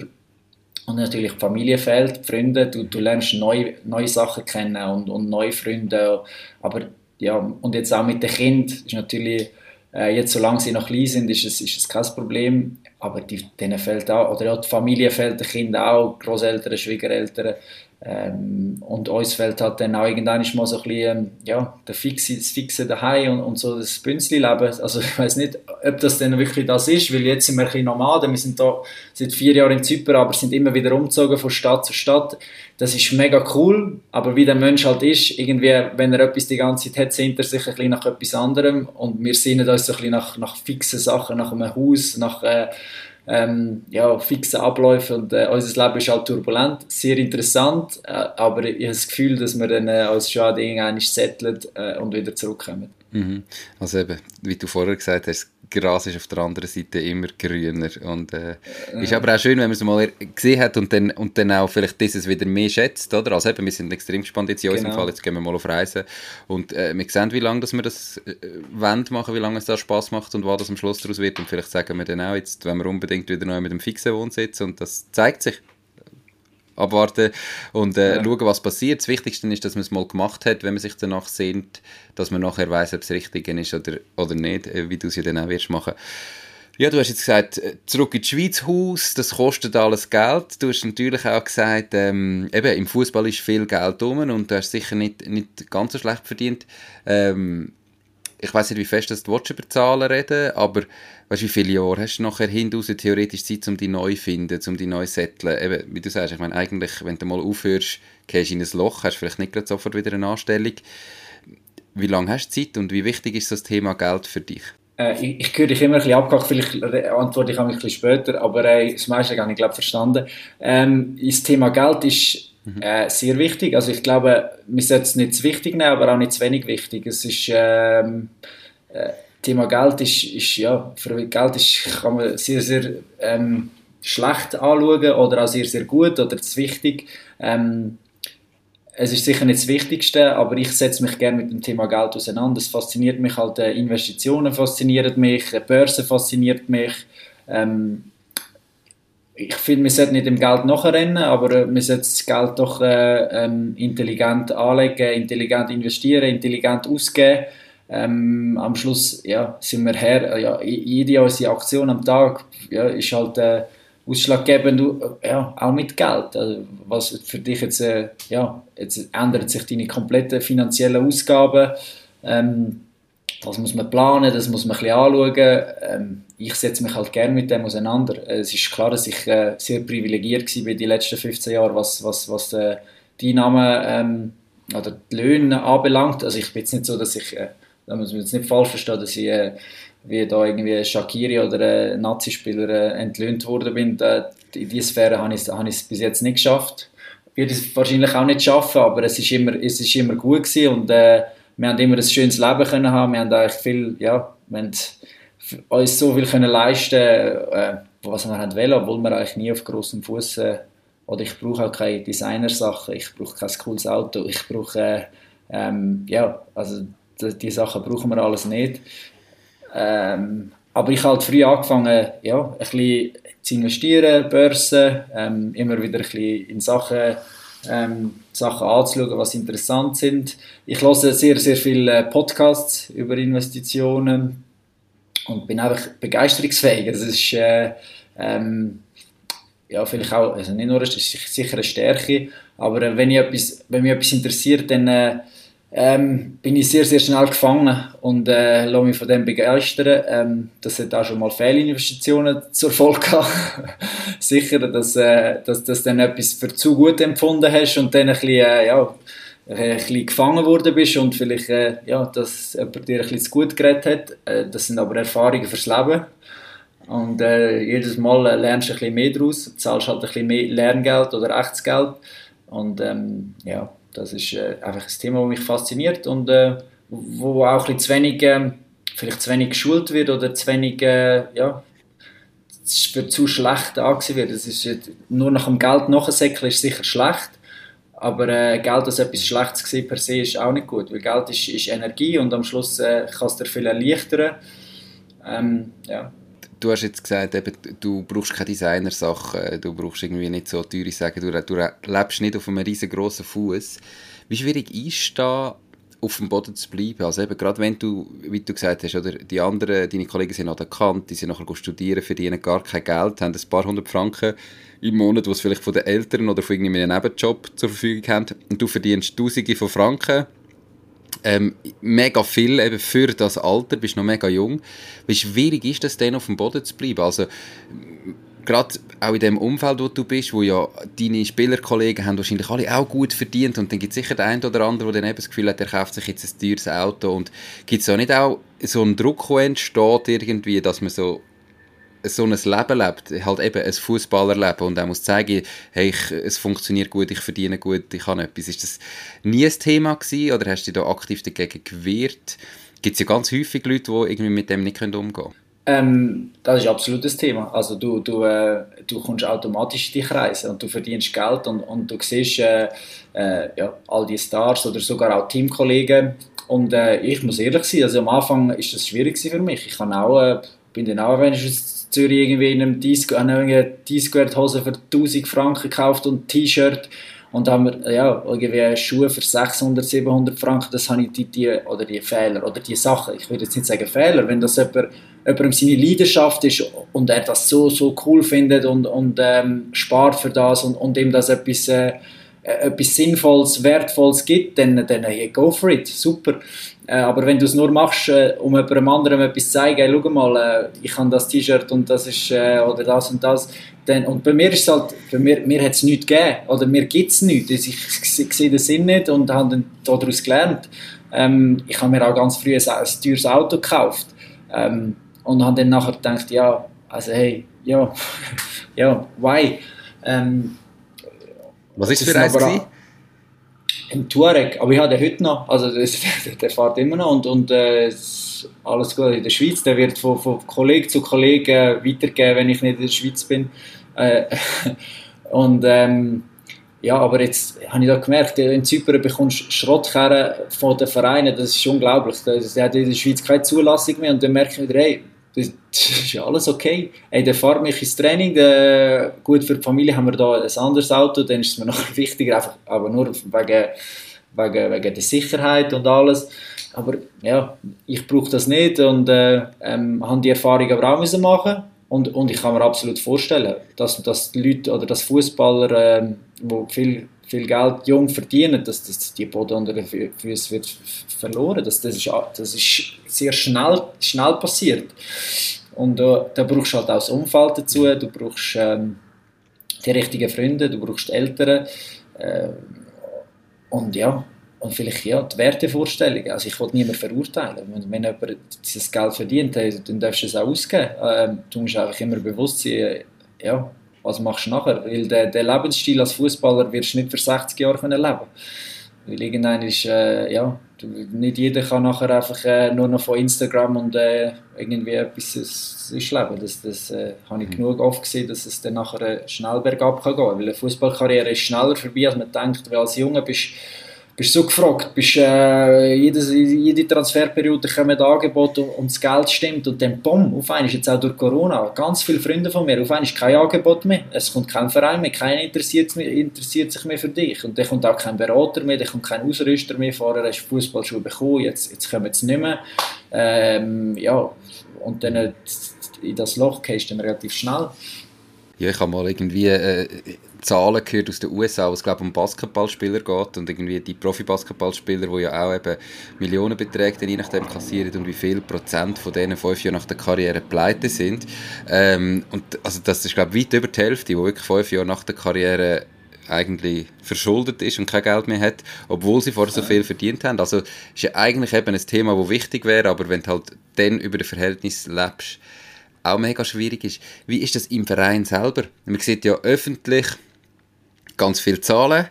Und natürlich die Familie fehlt, die Freunde, du, du lernst neue, neue Sachen kennen und, und neue Freunde. Aber ja, und jetzt auch mit den Kindern ist natürlich, äh, jetzt solange sie noch klein sind, ist es, ist es kein Problem. Aber die, denen fehlt auch, oder ja, die Familie fehlt den Kindern auch, Großeltern, Schwiegereltern. Ähm, und uns fällt halt dann auch irgendwann mal so ein bisschen, ähm, ja, der Fixe, das Fixe daheim und, und so das Bünzli-Leben. Also ich weiß nicht, ob das dann wirklich das ist, weil jetzt sind wir ein bisschen Nomaden. Wir sind da seit vier Jahren in Zypern, aber sind immer wieder umgezogen von Stadt zu Stadt. Das ist mega cool, aber wie der Mensch halt ist, irgendwie, wenn er etwas die ganze Zeit hat, sehnt er sich ein bisschen nach etwas anderem und wir sehnen uns so ein bisschen nach, nach fixen Sachen, nach einem Haus, nach... Äh, ähm, ja, fixe Abläufe und äh, unser Leben ist halt turbulent, sehr interessant, äh, aber ich habe das Gefühl, dass wir dann äh, uns schon irgendwann setteln äh, und wieder zurückkommen. Mhm. Also eben, wie du vorher gesagt hast, Gras ist auf der anderen Seite immer grüner. Und äh, ja. ist aber auch schön, wenn man es mal gesehen hat und dann, und dann auch vielleicht dieses wieder mehr schätzt, oder? Also eben, wir sind extrem gespannt jetzt in unserem genau. Fall, jetzt gehen wir mal auf Reisen und äh, wir sehen, wie lange dass wir das äh, wollen machen, wie lange es da Spaß macht und was das am Schluss daraus wird und vielleicht sagen wir dann auch, jetzt wenn wir unbedingt wieder neu mit dem fixen Wohnsitz und das zeigt sich abwarten und äh, ja. schauen, was passiert. Das Wichtigste ist, dass man es mal gemacht hat, wenn man sich danach sehnt, dass man nachher weiß, ob es richtig ist oder, oder nicht, äh, wie du es ja dann auch wirst machen. Ja, du hast jetzt gesagt, äh, zurück in die Schweiz Haus, das kostet alles Geld. Du hast natürlich auch gesagt, ähm, eben, im Fußball ist viel Geld rum und du hast sicher nicht, nicht ganz so schlecht verdient. Ähm, ich weiß nicht, wie fest das du über Zahlen reden aber weißt, wie viele Jahre hast du nachher hinaus theoretisch Zeit, um die neu zu finden, um die neu zu setteln? Eben, wie du sagst, ich meine, eigentlich, wenn du mal aufhörst, gehst du in ein Loch, hast vielleicht nicht sofort wieder eine Anstellung. Wie lange hast du Zeit und wie wichtig ist das Thema Geld für dich? Äh, ich, ich höre dich immer ein bisschen abgehakt, vielleicht antworte ich ein bisschen später, aber äh, das meiste habe ich, glaube verstanden. Ähm, das Thema Geld ist Mhm. Äh, sehr wichtig. Also ich glaube, wir sollten es nicht zu wichtig nehmen, aber auch nicht zu wenig wichtig. Es ist, ähm, äh, Thema Geld ist, ist, ja, für Geld ist, kann man sehr, sehr ähm, schlecht anschauen oder auch sehr, sehr gut oder zu wichtig. Ähm, es ist sicher nicht das Wichtigste, aber ich setze mich gerne mit dem Thema Geld auseinander. Es fasziniert mich halt, äh, Investitionen faszinieren mich, äh, Börse fasziniert mich. Ähm, ich finde, wir sollten nicht dem Geld nachrennen, aber äh, wir sollten das Geld doch äh, ähm, intelligent anlegen, intelligent investieren, intelligent ausgeben. Ähm, am Schluss ja, sind wir her, äh, ja, jede unsere Aktion am Tag ja, ist halt äh, ausschlaggebend, äh, ja, auch mit Geld. Also, was für dich jetzt, äh, ja, jetzt ändert sich deine komplette finanzielle Ausgaben. Ähm, das muss man planen, das muss man ein bisschen anschauen. Ähm, ich setze mich halt gerne mit dem auseinander. Es ist klar, dass ich äh, sehr privilegiert war die letzten 15 Jahre, was, was, was äh, die Einnahmen ähm, oder die Löhne anbelangt. Also ich bin jetzt nicht so, dass ich, äh, da muss man jetzt nicht falsch verstehen, dass ich äh, wie da irgendwie Shakiri oder ein äh, Nazi-Spieler äh, entlöhnt worden bin. In dieser Sphäre habe ich es bis jetzt nicht geschafft. Ich werde es wahrscheinlich auch nicht schaffen, aber es ist immer, es ist immer gut gewesen und äh, wir haben immer ein schönes Leben können haben. Wir haben eigentlich viel, ja, wir haben uns so viel können leisten äh, was wir haben wollen, obwohl wir eigentlich nie auf großem Fuß äh, oder ich brauche auch keine Designersachen, ich brauche kein cooles Auto, ich brauche äh, ähm, ja, also die, Sachen brauchen wir alles nicht. Ähm, aber ich habe halt früh angefangen, ja, ein bisschen zu investieren, Börsen, ähm, immer wieder ein bisschen in Sachen, ähm, Sachen anzuschauen, was interessant sind. Ich höre sehr, sehr viele Podcasts über Investitionen und bin einfach begeisterungsfähig. Das ist äh, ähm, ja, vielleicht auch, also nicht nur, eine, sicher eine Stärke, aber äh, wenn, ich etwas, wenn mich etwas interessiert, dann äh, ähm, bin ich sehr, sehr schnell gefangen und äh, lasse mich von dem begeistern. Ähm, das hat auch schon mal Fehlinvestitionen zur Folge gehabt. Sicher, dass, äh, dass du dann etwas für zu gut empfunden hast und dann ein bisschen, äh, ja, ein bisschen gefangen worden bist und vielleicht, äh, ja, dass jemand dir ein bisschen zu gut geredet hat. Äh, das sind aber Erfahrungen fürs Leben. Und äh, jedes Mal lernst du ein bisschen mehr daraus, zahlst halt ein bisschen mehr Lerngeld oder Rechtsgeld. Und ähm, ja, das ist äh, einfach ein Thema, das mich fasziniert und äh, wo auch ein zu wenig, äh, vielleicht zu wenig geschult wird oder zu wenig, äh, ja, für zu schlecht angesehen wird. Das ist, nur nach dem Geld nachsäckeln ist sicher schlecht, aber äh, Geld als etwas Schlechtes gesehen per se ist auch nicht gut, weil Geld ist, ist Energie und am Schluss äh, kann es dir viel erleichtern. Ähm, ja du hast jetzt gesagt, eben, du brauchst keine Designersachen, du brauchst irgendwie nicht so teure Sachen, du, du lebst nicht auf einem riesengroßen Fuß. Wie schwierig ist da auf dem Boden zu bleiben? Also eben, gerade wenn du, wie du gesagt hast, oder die anderen, deine Kollegen sind noch erkannt, die sind nachher studieren, verdienen gar kein Geld, haben ein paar hundert Franken im Monat, was vielleicht von den Eltern oder von irgendeinem Nebenjob zur Verfügung haben und du verdienst Tausende von Franken ähm, mega viel eben für das Alter, bist noch mega jung. Wie schwierig ist es dann auf dem Boden zu bleiben? Also gerade auch in dem Umfeld, wo du bist, wo ja deine Spielerkollegen haben wahrscheinlich alle auch gut verdient und dann gibt es sicher den einen oder anderen, der dann eben das Gefühl hat, er kauft sich jetzt ein teures Auto und gibt es auch nicht auch so einen Druck, der entsteht irgendwie, dass man so so ein Leben lebt, halt eben ein Fußballerleben und er muss zeigen, hey, ich, es funktioniert gut, ich verdiene gut, ich kann etwas. Ist das nie ein Thema gewesen oder hast du dich da aktiv dagegen gewehrt? Gibt es ja ganz häufig Leute, die irgendwie mit dem nicht umgehen können. Ähm, das ist absolut das Thema. Also du, du, äh, du kommst automatisch in die Kreise und du verdienst Geld und, und du siehst äh, äh, ja, all die Stars oder sogar auch Teamkollegen und äh, ich muss ehrlich sein, also am Anfang ist das schwierig für mich. Ich kann auch, äh, bin dann auch wenigstens Zürich irgendwie in einem Disco, eine Disco-Hose für 1000 Franken gekauft und ein T-Shirt. Und haben wir ja, irgendwie Schuhe für 600, 700 Franken, das habe ich die, die, oder die Fehler oder die Sachen, ich würde jetzt nicht sagen Fehler, wenn das jemand, jemandem seine Leidenschaft ist und er das so, so cool findet und, und ähm, spart für das und, und ihm das etwas, äh, etwas Sinnvolles, Wertvolles gibt, dann, dann hey, go for it, super. Äh, aber wenn du es nur machst, äh, um jemandem anderen etwas zu zeigen, hey, schau mal, äh, ich habe das T-Shirt und das ist, oder das und das, dann, und bei mir ist es halt, bei mir, mir hat es nichts gegeben, oder mir gibt es nichts, ich, ich, ich, sehe den Sinn nicht und habe dann daraus gelernt. Ähm, ich habe mir auch ganz früh ein, ein teures Auto gekauft ähm, und habe dann nachher gedacht, ja, also hey, ja, ja, why? Ähm, Was ist das für eins? Im Touareg, aber ich habe den heute noch, also das, der, der fährt immer noch und, und äh, alles gut in der Schweiz, der wird von, von Kollege zu Kollege weitergegeben, wenn ich nicht in der Schweiz bin. Äh, und ähm, ja, aber jetzt habe ich da gemerkt, in Zypern bekommst du Schrottkerren von den Vereinen, das ist unglaublich. Das hat in der Schweiz keine Zulassung mehr und dann merke ich wieder, hey, das, ist ja alles okay. Hey, der fährt mich ins Training, der, gut für die Familie haben wir da ein anderes Auto, dann ist es mir noch wichtiger, einfach, aber nur wegen, wegen, wegen der Sicherheit und alles. Aber ja, ich brauche das nicht und äh, ähm, habe die Erfahrung aber auch machen und, und ich kann mir absolut vorstellen, dass, dass die Leute oder dass Fußballer, äh, wo viel viel Geld jung verdienen, dass, dass die Boden unter den Füßen wird verloren. Das, das, ist, das ist sehr schnell, schnell passiert. Und uh, da brauchst du halt auch das Umfeld dazu, du brauchst ähm, die richtigen Freunde, du brauchst Eltern. Äh, und ja, und vielleicht ja, die Wertevorstellungen. Also ich will niemanden verurteilen. Wenn, wenn jemand dieses Geld verdient, dann darfst du es auch ausgeben. Ähm, du musst einfach immer bewusst sein, ja, was machst du nachher? Weil der, der Lebensstil als Fußballer wirst du nicht für 60 Jahre leben können Weil irgendwann ist, äh, ja, nicht jeder kann nachher einfach äh, nur noch von Instagram und äh, irgendwie etwas ist leben. Das, das äh, habe ich mhm. genug oft gesehen, dass es dann nachher äh, schnell bergab kann gehen. Weil eine Fußballkarriere ist schneller vorbei, als man denkt. Weil als Junge bist bist so gefragt, bist, äh, jede, jede Transferperiode kommen Angebote und, und das Geld stimmt und dann bumm, auf einmal, jetzt auch durch Corona, ganz viele Freunde von mir, auf einmal kein Angebot mehr, es kommt kein Verein mehr, keiner interessiert, interessiert sich mehr für dich und dann kommt auch kein Berater mehr, dann kommt kein Ausrüster mehr, vorher hast du Fußballschuhe bekommen, jetzt, jetzt kommen sie nicht mehr, ähm, ja, und dann äh, in das Loch gehst du dann relativ schnell. Ja, ich habe mal irgendwie äh, Zahlen gehört aus den USA, wo es glaube um Basketballspieler geht und irgendwie die Profi-Basketballspieler, die ja auch eben Millionenbeträge je nachdem kassieren und wie viel Prozent von denen fünf Jahre nach der Karriere pleite sind. Ähm, und also das ist glaube weit über die Hälfte, die wirklich fünf Jahre nach der Karriere eigentlich verschuldet ist und kein Geld mehr hat, obwohl sie vorher so viel verdient haben. Also ist ja eigentlich eben ein Thema, das wichtig wäre, aber wenn du halt dann über das Verhältnis lebst, auch mega schwierig ist. Wie ist das im Verein selber? Man sieht ja öffentlich, ganz viele Zahlen.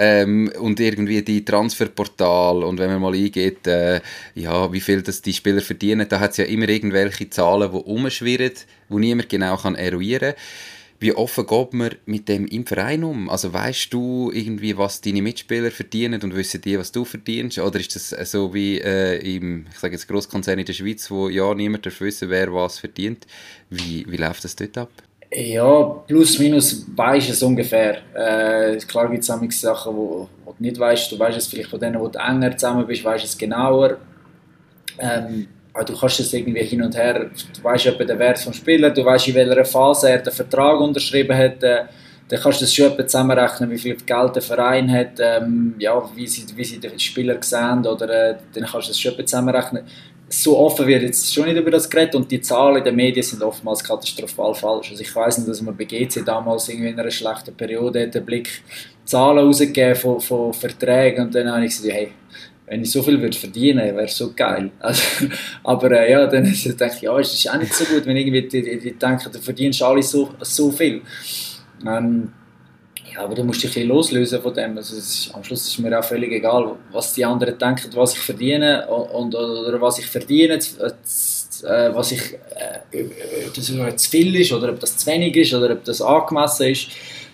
Ähm, und irgendwie die Transferportal und wenn man mal eingeht, äh, ja, wie viel das die Spieler verdienen, da hat es ja immer irgendwelche Zahlen, die umschwirren, die niemand genau kann eruieren kann. Wie offen geht man mit dem im Verein um? Also weißt du irgendwie, was deine Mitspieler verdienen und wissen die, was du verdienst? Oder ist das so wie äh, im, ich sage jetzt Großkonzern in der Schweiz, wo ja niemand darf wissen, wer was verdient? Wie, wie läuft das dort ab? Ja, plus minus weisst es ungefähr. Äh, klar gibt es Sachen, wo, wo du nicht weißt. Du weißt es vielleicht von denen, wo du enger zusammen bist, weißt es genauer. Ähm, du kannst es irgendwie hin und her. Du weißt etwa den Wert des Spielers, du weißt in welcher Phase er den Vertrag unterschrieben hat. Äh, dann kannst du das schon zusammenrechnen, wie viel Geld der Verein hat, ähm, ja, wie, sie, wie sie den Spieler sehen. Oder, äh, dann kannst du das schon zusammenrechnen so offen wird jetzt schon nicht über das geredet und die Zahlen in den Medien sind oftmals katastrophal falsch. Also ich weiß nicht, dass man bei GC damals irgendwie in einer schlechten Periode den Blick Zahlen rausgegeben von, von Verträgen und dann habe ich gesagt, hey, wenn ich so viel würde verdienen, wäre so geil. Also, aber äh, ja, dann denke ich, ja, es ist auch nicht so gut, wenn irgendwie die, die, die denken, du verdienst alle so, so viel. Ähm, ja, aber du musst dich ein bisschen loslösen von dem. Also ist, am Schluss ist mir auch völlig egal, was die anderen denken, was ich verdiene und, oder was ich verdiene, äh, was ich, äh, ob das zu viel ist oder ob das zu wenig ist oder ob das angemessen ist,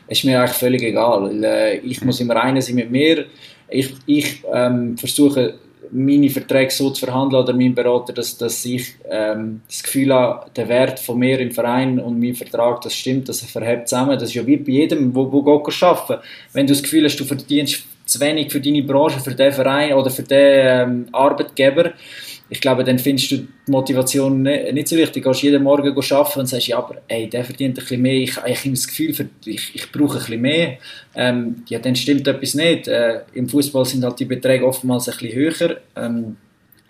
ist mir eigentlich völlig egal. Weil, äh, ich muss immer einer sein mit mir. Ich, ich ähm, versuche meine Verträge so zu verhandeln oder mein Berater, dass, dass ich ähm, das Gefühl habe, der Wert von mir im Verein und mein Vertrag, das stimmt, das verhebt zusammen. Das ist ja wie bei jedem, wo, wo geht arbeiten. Wenn du das Gefühl hast, du verdienst zu wenig für deine Branche, für den Verein oder für den ähm, Arbeitgeber, ich glaube, dann findest du die Motivation nicht so wichtig. Du gehst jeden Morgen arbeiten und sagst, ja, aber ey, der verdient ein bisschen mehr, ich, ich habe das Gefühl, ich, ich brauche ein bisschen mehr. Ähm, ja, dann stimmt etwas nicht. Äh, Im Fußball sind halt die Beträge oftmals ein bisschen höher. Ähm,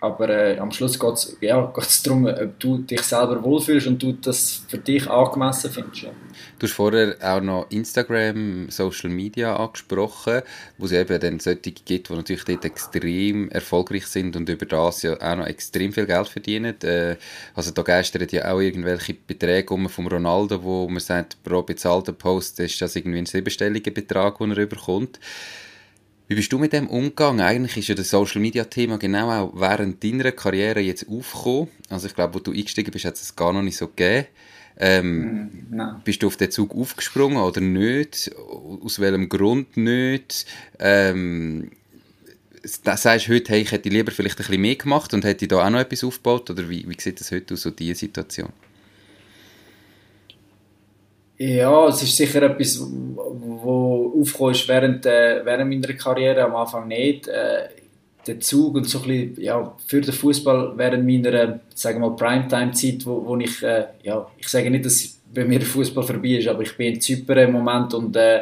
aber äh, am Schluss geht es ja, darum, ob du dich selber wohlfühlst und du das für dich angemessen findest. Ja. Du hast vorher auch noch Instagram, Social Media angesprochen, wo es eben dann solche gibt, die natürlich dort extrem erfolgreich sind und über das ja auch noch extrem viel Geld verdienen. Äh, also da geistern ja auch irgendwelche Beträge um von Ronaldo, wo man sagt, pro bezahlten Post ist das irgendwie ein siebenstelliger Betrag, den er überkommt. Wie bist du mit dem umgegangen? Eigentlich ist ja das Social Media Thema genau auch während deiner Karriere jetzt aufgekommen. Also ich glaube, wo du eingestiegen bist, hat es gar noch nicht so gegeben. Ähm, mm, bist du auf den Zug aufgesprungen oder nicht? Aus welchem Grund nicht? Ähm, das sagst du heute, hey, ich hätte lieber vielleicht ein bisschen mehr gemacht und hätte da auch noch etwas aufgebaut? Oder wie, wie sieht das heute aus, so diese Situation? Ja, es ist sicher etwas, wo aufgekommen ist während, äh, während meiner Karriere, am Anfang nicht. Äh, der Zug und so ein bisschen, ja, für den Fußball während meiner, sagen wir mal, Primetime-Zeit, wo, wo ich, äh, ja, ich sage nicht, dass bei mir der Fußball vorbei ist, aber ich bin in Zypern im Moment und äh,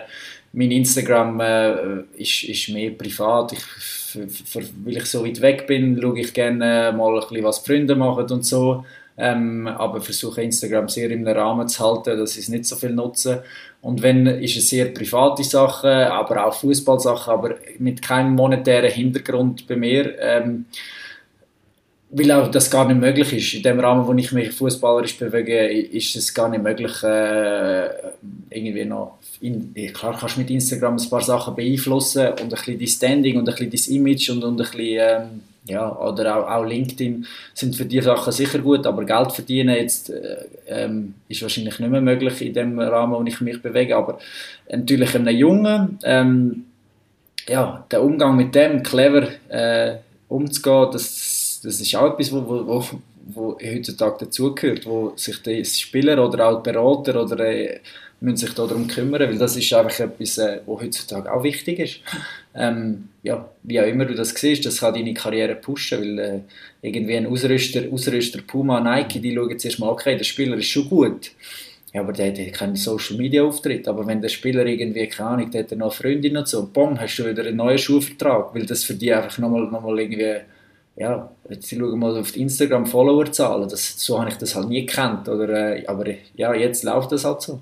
mein Instagram äh, ist, ist mehr privat. Ich, für, für, weil ich so weit weg bin, schaue ich gerne mal ein bisschen, was Freunde machen und so. Ähm, aber versuche Instagram sehr im Rahmen zu halten, dass ich es nicht so viel nutze. Und wenn, ist es sehr private Sachen, aber auch Fußballsachen, aber mit keinem monetären Hintergrund bei mir. Ähm, weil auch das gar nicht möglich ist. In dem Rahmen, wo ich mich fußballerisch bewege, ist es gar nicht möglich, äh, irgendwie noch. In, klar kannst du mit Instagram ein paar Sachen beeinflussen und ein bisschen dein Standing und ein bisschen dein Image und, und ein bisschen, ähm, ja, oder auch, auch LinkedIn sind für diese Sachen sicher gut, aber Geld verdienen jetzt äh, ähm, ist wahrscheinlich nicht mehr möglich in dem Rahmen, wo ich mich bewege. Aber natürlich einem Jungen, ähm, ja, der Umgang mit dem clever äh, umzugehen, das das ist auch etwas, wo, wo, wo, wo heutzutage dazugehört, wo sich die Spieler oder auch die Berater oder äh, müssen sich darum kümmern, weil das ist einfach etwas, äh, was heutzutage auch wichtig ist. Ähm, ja, wie auch immer du das siehst, das kann deine Karriere pushen, weil äh, irgendwie ein Ausrüster, Ausrüster Puma, Nike, die schauen zuerst mal, okay, der Spieler ist schon gut, ja, aber der, hat keinen Social Media Auftritt. Aber wenn der Spieler irgendwie, keine Ahnung, der hat noch eine Freundin und so, bumm, hast du wieder einen neuen Schuhvertrag, weil das für die einfach nochmal noch irgendwie ja, jetzt schauen mal auf die Instagram-Follower-Zahlen, so habe ich das halt nie gekannt, oder, äh, aber ja, jetzt läuft das halt so.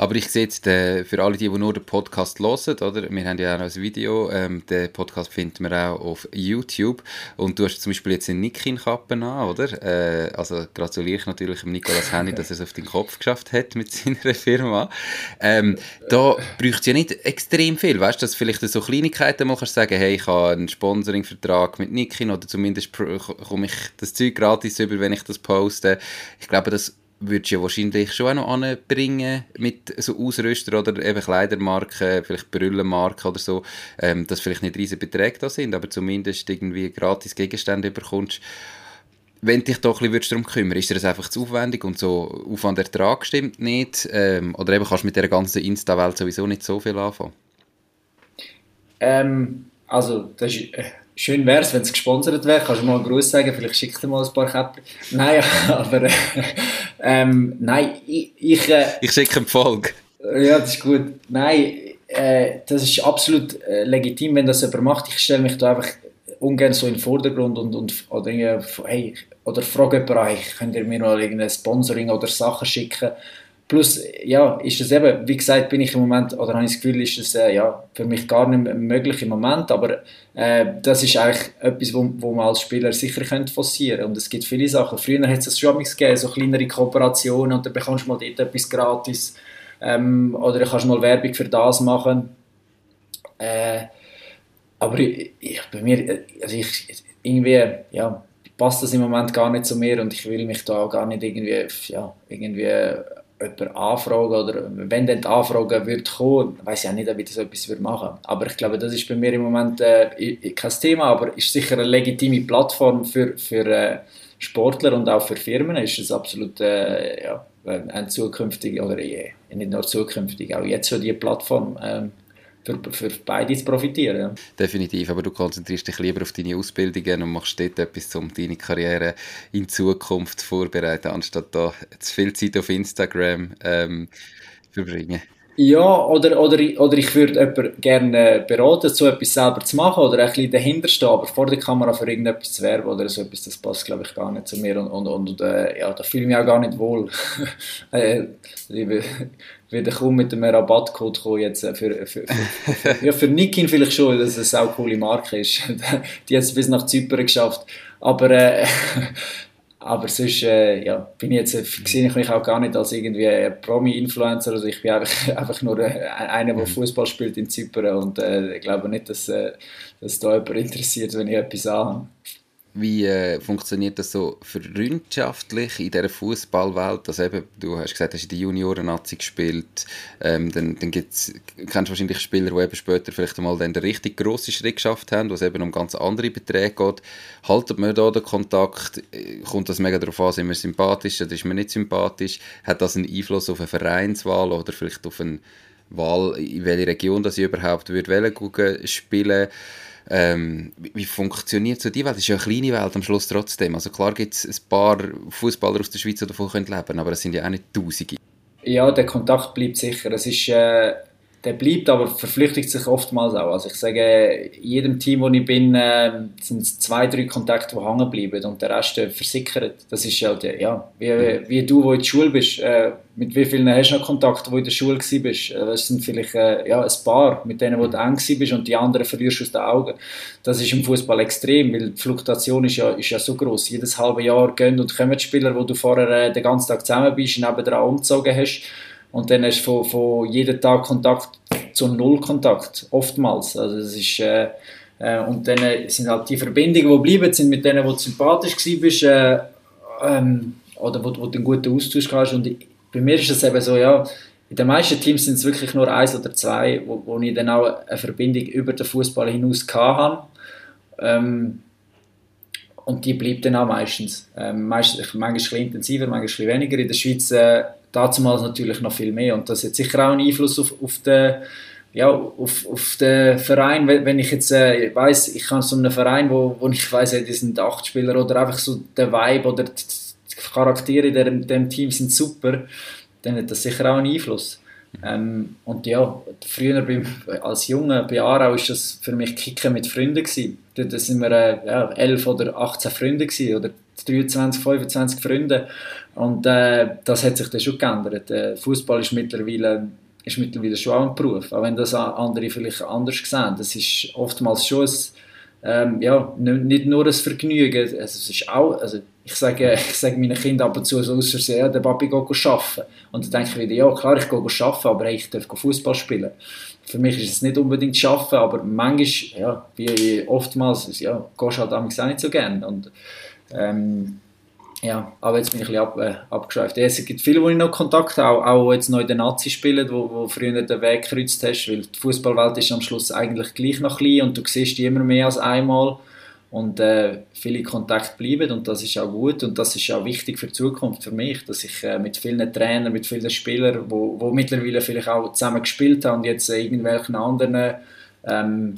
Aber ich sehe jetzt, äh, für alle, die, die nur den Podcast hören, oder? wir haben ja auch noch ein Video, ähm, den Podcast findet man auch auf YouTube und du hast zum Beispiel jetzt eine Nikin-Kappe an, oder? Äh, also gratuliere ich natürlich dem Nicolas Henny, dass er es auf den Kopf geschafft hat mit seiner Firma. Ähm, da braucht es ja nicht extrem viel, weißt du, dass vielleicht so Kleinigkeiten mal kannst sagen, hey, ich habe einen Sponsoring-Vertrag mit Nikin oder zumindest komme ich das Zeug gratis über, wenn ich das poste. Ich glaube, das würdest du ja wahrscheinlich schon auch noch anbringen mit so Ausrüster oder eben Kleidermarken, vielleicht Brillenmarken oder so, ähm, dass vielleicht nicht riesige Beträge da sind, aber zumindest irgendwie gratis Gegenstände bekommst. Wenn dich doch ein bisschen darum kümmern ist dir das einfach zu aufwendig und so Aufwand-Ertrag stimmt nicht? Ähm, oder eben kannst du mit der ganzen Insta-Welt sowieso nicht so viel anfangen? Ähm, also, das ist, äh, schön wäre es, wenn es gesponsert wäre. Kannst du mal einen Gruß sagen? Vielleicht schickt er mal ein paar Käppchen. Nein, aber äh, ähm, nein, ich... Ich, äh, ich schicke eine Folge. Ja, das ist gut. Nein, äh, das ist absolut äh, legitim, wenn das jemand macht. Ich stelle mich da einfach ungern so in den Vordergrund und, und oder, hey, oder frage jemanden, hey, könnt ihr mir mal irgendein Sponsoring oder Sachen schicken? Plus, ja, ist es eben, wie gesagt, bin ich im Moment, oder habe ich das Gefühl, ist es äh, ja, für mich gar nicht möglich im Moment, aber äh, das ist eigentlich etwas, wo, wo man als Spieler sicher könnte forcieren und es gibt viele Sachen. Früher hat es das schon gegeben, so kleinere Kooperationen und dann bekommst du mal dort etwas gratis ähm, oder du kannst mal Werbung für das machen. Äh, aber ich, ich, bei mir, also ich, irgendwie, ja, passt das im Moment gar nicht zu mir und ich will mich da auch gar nicht irgendwie, ja, irgendwie jemand anfragen oder wenn dann die Anfrage wird kommen, weiß ich auch nicht, ob ich das etwas würde machen Aber ich glaube, das ist bei mir im Moment äh, kein Thema, aber ist sicher eine legitime Plattform für, für äh, Sportler und auch für Firmen. Ist es absolut äh, ja, ein zukünftig oder äh, nicht nur zukünftig, auch jetzt schon die Plattform. Ähm, für, für beide zu profitieren. Definitiv, aber du konzentrierst dich lieber auf deine Ausbildungen und machst dort etwas, um deine Karriere in Zukunft zu vorbereiten, anstatt da zu viel Zeit auf Instagram ähm, verbringen. Ja, oder, oder, oder ich würde jemanden gerne beraten, so etwas selber zu machen oder ein bisschen dahinter stehen, aber vor der Kamera für irgendetwas zu werben oder so etwas, das passt glaube ich gar nicht zu mir und, und, und äh, ja, da fühle ich mich auch gar nicht wohl. äh, wieder kaum mit einem Rabattcode kommen jetzt für, für, für, für, ja, für Nikin vielleicht schon, dass es eine coole Marke ist. Die hat es bis nach Zypern geschafft. Aber, äh, aber sonst äh, ja, bin ich jetzt, sehe ich mich auch gar nicht als irgendwie Promi-Influencer. Also ich bin einfach, einfach nur äh, einer, der mhm. Fußball spielt in Zypern und äh, ich glaube nicht, dass, äh, dass da jemand interessiert, wenn ich etwas anhabe. Wie äh, funktioniert das so freundschaftlich in dieser Fußballwelt? Also du hast gesagt, du hast in der Junioren-Nazi gespielt. Ähm, dann dann gibt's, kennst du wahrscheinlich Spieler, die eben später vielleicht einmal den richtig grossen Schritt geschafft haben, wo es eben um ganz andere Beträge geht. Haltet man da den Kontakt? Kommt das mega darauf an, sind wir sympathisch oder ist man nicht sympathisch? Hat das einen Einfluss auf eine Vereinswahl oder vielleicht auf eine Wahl, in welche Region das ich überhaupt würde spielen Ähm, wie, funktioniert so die Welt? Das ist ja eine kleine Welt am Schluss trotzdem. Also klar gibt es ein paar Fußballer aus der Schweiz, die davon leben können, aber es sind ja auch nicht Tausende. Ja, der Kontakt bleibt sicher. Es ist... Äh der bleibt, aber verflüchtigt sich oftmals auch. Also ich sage, in jedem Team, wo ich bin, äh, sind es zwei, drei Kontakte, die hängen bleiben und der Rest äh, versickert. Das ist halt, ja, wie, wie du, wo in der Schule bist, äh, mit wie vielen hast du noch Kontakt, wo in der Schule bist? Äh, das sind vielleicht äh, ja, ein paar, mit denen wo du eng bist und die anderen verlierst du aus den Augen. Das ist im Fußball extrem, weil die Fluktuation ist ja, ist ja so groß. Jedes halbe Jahr gehen und kommen Spieler, wo du vorher äh, den ganzen Tag zusammen bist, nebenan umgezogen hast und dann hast du von, von jedem Tag Kontakt zu null Kontakt, oftmals. Also das ist, äh, äh, und dann sind halt die Verbindungen, die bleiben, sind mit denen, wo du sympathisch warst, äh, ähm, oder wo, wo du einen guten Austausch hast. Und ich, bei mir ist es eben so, ja, in den meisten Teams sind es wirklich nur eins oder zwei, wo, wo ich dann auch eine Verbindung über den Fußball hinaus hatte. Ähm, und die bleibt dann auch meistens. Ähm, meistens manchmal ein bisschen intensiver, manchmal ein bisschen weniger. In der Schweiz äh, damals natürlich noch viel mehr. Und das hat sicher auch einen Einfluss auf, auf den ja, auf, auf den Verein, wenn ich jetzt äh, weiß, ich kann so einen Verein, wo, wo ich weiß, die sind acht Spieler oder einfach so der Vibe oder die Charaktere in dem, dem Team sind super, dann hat das sicher auch einen Einfluss. Ähm, und ja, früher beim, als Junge bei Aarau war das für mich Kicken mit Freunden gewesen. Da sind wir äh, ja, 11 oder 18 Freunde gewesen, oder 23, 25 Freunde und äh, das hat sich dann schon geändert. Der Fußball ist mittlerweile, ist mittlerweile schon auch ein Beruf, auch wenn das andere vielleicht anders sehen. Das ist oftmals schon ein, ähm, ja, nicht nur ein Vergnügen. Also es ist auch, also ich sage, ich sage meinen Kindern ab und zu so aus Versehen, ja, der Papi geht arbeiten. Und dann denke ich wieder, ja klar, ich gehe arbeiten, aber hey, ich darf Fußball spielen. Für mich ist es nicht unbedingt arbeiten, aber manchmal, ja, wie oftmals, ja, gehst du halt auch nicht so gerne. Und, ähm, ja, aber jetzt bin ich ein bisschen ab, äh, abgeschweift. Es gibt viele, wo ich noch Kontakt habe, auch, auch jetzt noch in den Nazi spielen, wo, wo früher den Weg gekreuzt hast, weil die Fußballwelt ist am Schluss eigentlich gleich noch klein und du siehst die immer mehr als einmal und äh, viele Kontakte bleiben und das ist auch gut und das ist auch wichtig für die Zukunft für mich, dass ich äh, mit vielen Trainern, mit vielen Spielern, wo, wo mittlerweile vielleicht auch zusammen gespielt haben und jetzt irgendwelchen anderen ähm,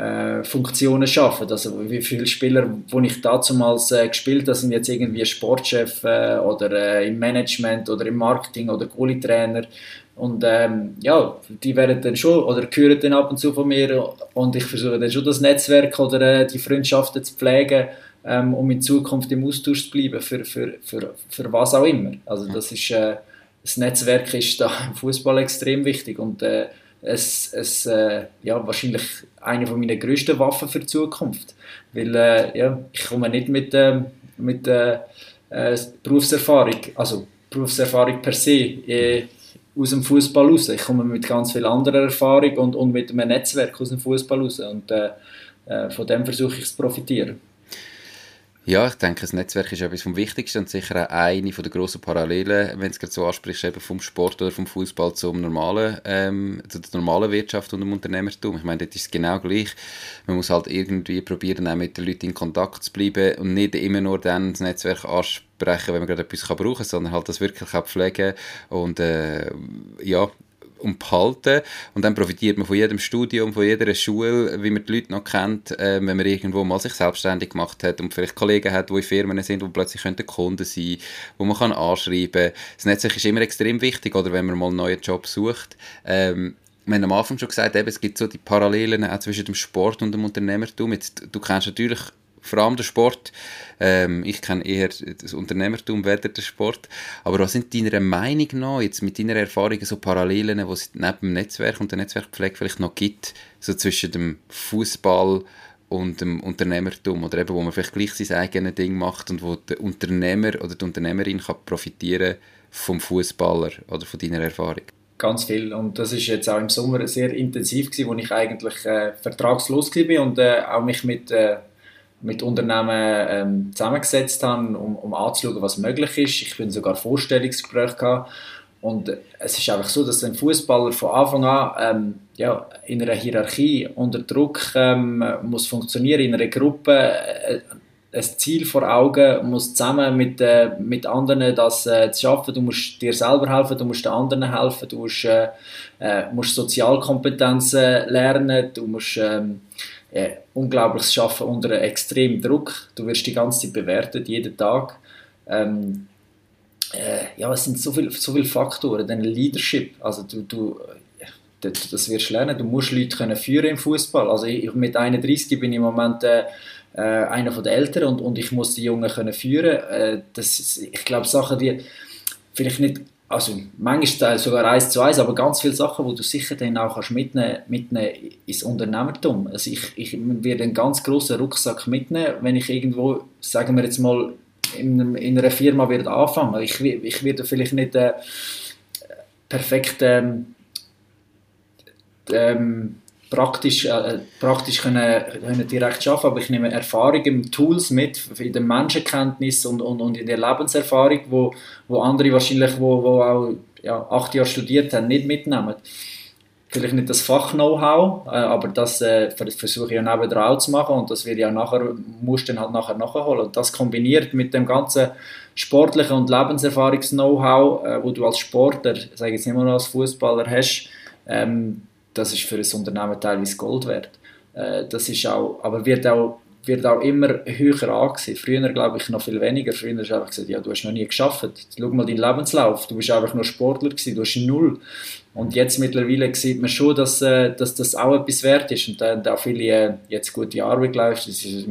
äh, Funktionen schaffen. Also wie viele Spieler, die ich damals äh, gespielt habe, sind jetzt irgendwie Sportchef äh, oder äh, im Management oder im Marketing oder Goalie-Trainer. Und ähm, ja, die werden dann schon oder hören dann ab und zu von mir und ich versuche dann schon das Netzwerk oder äh, die Freundschaften zu pflegen, ähm, um in Zukunft im Austausch zu bleiben, für, für, für, für was auch immer. Also das ist, das Netzwerk ist da im Fußball extrem wichtig und es, es äh, ja, wahrscheinlich eine von meiner größten Waffen für die Zukunft. Weil äh, ja, ich komme nicht mit, äh, mit äh, äh, Berufserfahrung, also Berufserfahrung per se, äh, aus dem Fußball raus. Ich komme mit ganz viel anderer Erfahrung und, und mit einem Netzwerk aus dem Fußball raus. Und äh, von dem versuche ich zu profitieren. Ja, ich denke, das Netzwerk ist etwas vom Wichtigsten und sicher auch eine von der grossen Parallelen, wenn es gerade so ansprichst, eben vom Sport oder vom Fußball zum normalen, ähm, zu der normalen Wirtschaft und dem Unternehmertum. Ich meine, das ist genau gleich. Man muss halt irgendwie probieren, auch mit den Leuten in Kontakt zu bleiben und nicht immer nur dann das Netzwerk ansprechen, wenn man gerade etwas brauchen kann, sondern halt das wirklich auch pflegen und äh, ja, und behalten. Und dann profitiert man von jedem Studium, von jeder Schule, wie man die Leute noch kennt, äh, wenn man irgendwo mal sich selbstständig gemacht hat und vielleicht Kollegen hat, die in Firmen sind, die plötzlich Kunden sein wo man kann anschreiben kann. Das Netzwerk ist immer extrem wichtig, oder wenn man mal einen neuen Job sucht. Ähm, wir haben am Anfang schon gesagt, eben, es gibt so die Parallelen auch zwischen dem Sport und dem Unternehmertum. Jetzt, du kennst natürlich vor allem der Sport. Ähm, ich kenne eher das Unternehmertum weder den Sport. Aber was sind deiner Meinung nach, jetzt mit deiner Erfahrung, so Parallelen, die es neben dem Netzwerk und der Netzwerkpflege vielleicht noch gibt, so zwischen dem Fußball und dem Unternehmertum oder eben, wo man vielleicht gleich sein eigenes Ding macht und wo der Unternehmer oder die Unternehmerin kann profitieren vom Fußballer oder von deiner Erfahrung? Ganz viel und das ist jetzt auch im Sommer sehr intensiv gewesen, wo ich eigentlich äh, vertragslos war und äh, auch mich mit äh, mit Unternehmen ähm, zusammengesetzt habe, um, um anzuschauen, was möglich ist. Ich bin sogar Vorstellungsgespräche gehabt. Und es ist einfach so, dass ein Fußballer von Anfang an ähm, ja, in einer Hierarchie unter Druck ähm, muss funktionieren, in einer Gruppe äh, ein Ziel vor Augen, muss zusammen mit, äh, mit anderen das äh, zu schaffen. Du musst dir selber helfen, du musst den anderen helfen, du musst, äh, äh musst Sozialkompetenzen lernen, du musst ähm, äh, unglaubliches Schaffen unter extremem Druck. Du wirst die ganze Zeit bewertet, jeden Tag. Ähm, äh, ja, es sind so viele so viel Faktoren. Dann Leadership, also du, du das wirst du lernen. Du musst Leute können führen im Fußball. Also ich, mit 31 bin ich im Moment äh, äh, einer von den Älteren und, und ich muss die Jungen können führen. Äh, das, ich glaube Sachen, die vielleicht nicht also manchmal sogar eins zu eins, aber ganz viele Sachen, wo du sicher dann auch kannst mitnehmen, mitnehmen ins Unternehmertum. Also ich, ich werde einen ganz großen Rucksack mitnehmen, wenn ich irgendwo, sagen wir jetzt mal, in, in einer Firma werde anfangen. Ich, ich werde vielleicht nicht äh, perfekt ähm, ähm, praktisch, äh, praktisch können, können direkt arbeiten, aber ich nehme Erfahrungen, Tools mit in der Menschenkenntnis und, und, und in der Lebenserfahrung, wo, wo andere wahrscheinlich, wo, wo auch ja, acht Jahre studiert haben, nicht mitnehmen. Vielleicht nicht das Fach-Know-how, äh, aber das äh, versuche ich ja nebenan auch zu machen und das wird ja nachher, musst dann halt nachher nachholen. Und das kombiniert mit dem ganzen sportlichen und Lebenserfahrungs-Know-how, äh, wo du als Sportler, sage ich jetzt nicht mehr als Fußballer hast, ähm, das ist für ein Unternehmen teilweise Gold wert. Äh, das ist auch, aber wird auch, wird auch immer höher angesehen. Früher glaube ich noch viel weniger. Früher hast du einfach gesagt, ja, du hast noch nie geschafft. Schau mal deinen Lebenslauf. Du bist einfach nur Sportler gewesen. Du hast null. Und jetzt mittlerweile sieht man schon, dass, äh, dass das auch etwas wert ist. Und dann auch viele äh, jetzt gute Arbeit geleistet. Es, ist,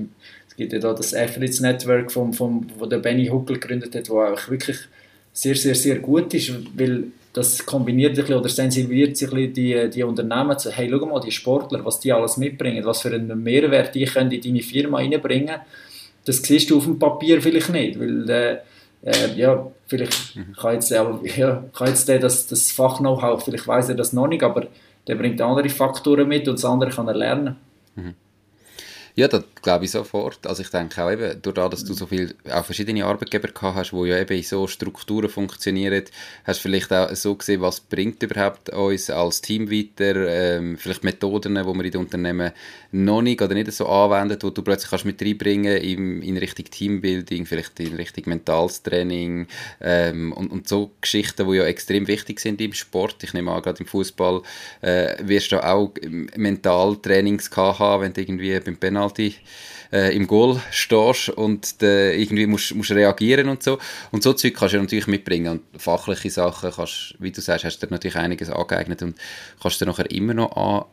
es gibt ja da das Athletes Network, vom, vom, wo der Benny Huckel gegründet hat, wo auch wirklich sehr, sehr, sehr gut ist, weil das kombiniert sich oder sensibilisiert sich die, die Unternehmen zu, hey, schau mal, die Sportler, was die alles mitbringen, was für einen Mehrwert die können in deine Firma reinbringen das siehst du auf dem Papier vielleicht nicht, weil äh, äh, ja, vielleicht mhm. kann jetzt, äh, ja, kann jetzt der das, das Fach-Know-how, vielleicht weiß er das noch nicht, aber der bringt andere Faktoren mit und das andere kann er lernen. Mhm. Ja, das glaube ich sofort. Also ich denke auch eben, durch das, dass du so viele, auch verschiedene Arbeitgeber gehabt hast, wo ja eben in so Strukturen funktionieren, hast du vielleicht auch so gesehen, was bringt überhaupt uns als Team weiter, ähm, vielleicht Methoden, die man in den Unternehmen noch nicht oder nicht so anwendet, wo du plötzlich kannst mit reinbringen in, in Richtung Teambuilding, vielleicht in Richtung mentales Training ähm, und, und so Geschichten, die ja extrem wichtig sind im Sport. Ich nehme an, gerade im Fußball äh, wirst du auch Mentaltrainings haben, wenn du irgendwie beim Penalty Penalty äh, im Goal stehst und äh, irgendwie musst, musst reagieren und so. Und so Zeug kannst du natürlich mitbringen. Und fachliche Sachen kannst, wie du sagst, hast du dir natürlich einiges angeeignet und kannst dir nachher immer noch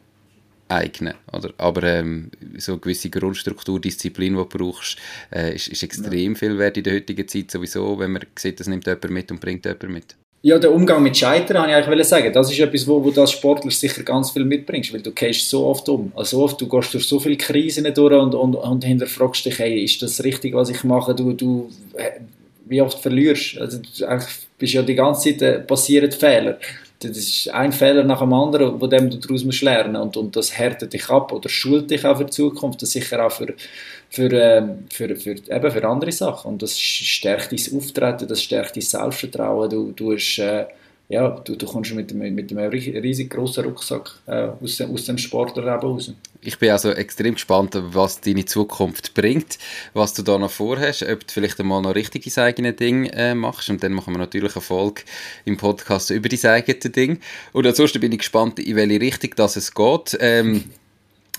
aneignen. Oder? Aber ähm, so eine gewisse Grundstruktur, Disziplin, die du brauchst, äh, ist, ist extrem ja. viel wert in der heutigen Zeit sowieso, wenn man sieht, das nimmt jemand mit und bringt jemand mit. Ja, der Umgang mit Scheitern, habe ich eigentlich sagen. Das ist etwas, wo, wo du als Sportler sicher ganz viel mitbringst, weil du gehst so oft um. Also so oft, du gehst durch so viele Krisen durch und, und, und hinterfragst dich, hey, ist das richtig, was ich mache? Du, du, äh, wie oft verlierst. Also, du bist ja die ganze Zeit, äh, passieren Fehler. Das ist ein Fehler nach dem anderen, von dem du daraus musst lernen und, und das härtet dich ab oder schult dich auch für die Zukunft, das sicher auch für für, äh, für, für, eben für andere Sachen. Und das stärkt dein Auftreten, das stärkt dein Selbstvertrauen. Du, du, hast, äh, ja, du, du kommst mit, mit, einem riesig großen Rucksack äh, aus, aus dem Sportlerleben raus. Ich bin also extrem gespannt, was deine Zukunft bringt, was du da noch vorhast, ob du vielleicht einmal noch richtig dein eigenes Ding äh, machst und dann machen wir natürlich eine Folge im Podcast über dein eigenes Ding. Und ansonsten bin ich gespannt, in welche Richtung das es geht. Ähm,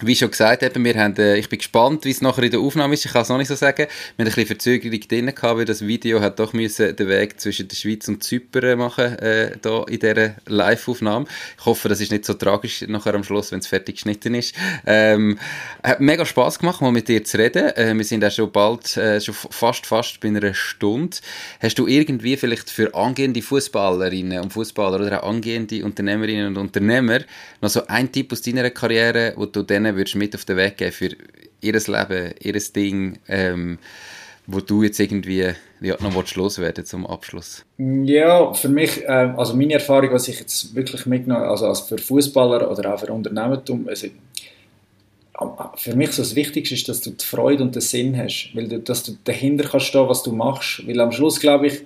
wie schon gesagt, eben, wir haben, äh, ich bin gespannt, wie es nachher in der Aufnahme ist. Ich kann es noch nicht so sagen. Wir haben ein bisschen Verzögerung drin gehabt, weil das Video hat doch müssen den Weg zwischen der Schweiz und Zypern machen, äh, da in dieser Live-Aufnahme. Ich hoffe, das ist nicht so tragisch nachher am Schluss, wenn es fertig geschnitten ist. Ähm, hat mega Spass gemacht, mal mit dir zu reden. Äh, wir sind auch schon bald, äh, schon fast, fast bei einer Stunde. Hast du irgendwie vielleicht für angehende Fußballerinnen und Fußballer oder auch angehende Unternehmerinnen und Unternehmer noch so einen Tipp aus deiner Karriere, wo du denen würdest mit auf den Weg geben für ihr Leben, ihr Ding, ähm, wo du jetzt irgendwie ja, noch loswerden zum Abschluss? Ja, für mich, äh, also meine Erfahrung, was ich jetzt wirklich mitgenommen also als für Fußballer oder auch für Unternehmertum, also für mich so das Wichtigste ist, dass du die Freude und den Sinn hast, weil du, dass du dahinter kannst stehen, was du machst, weil am Schluss glaube ich,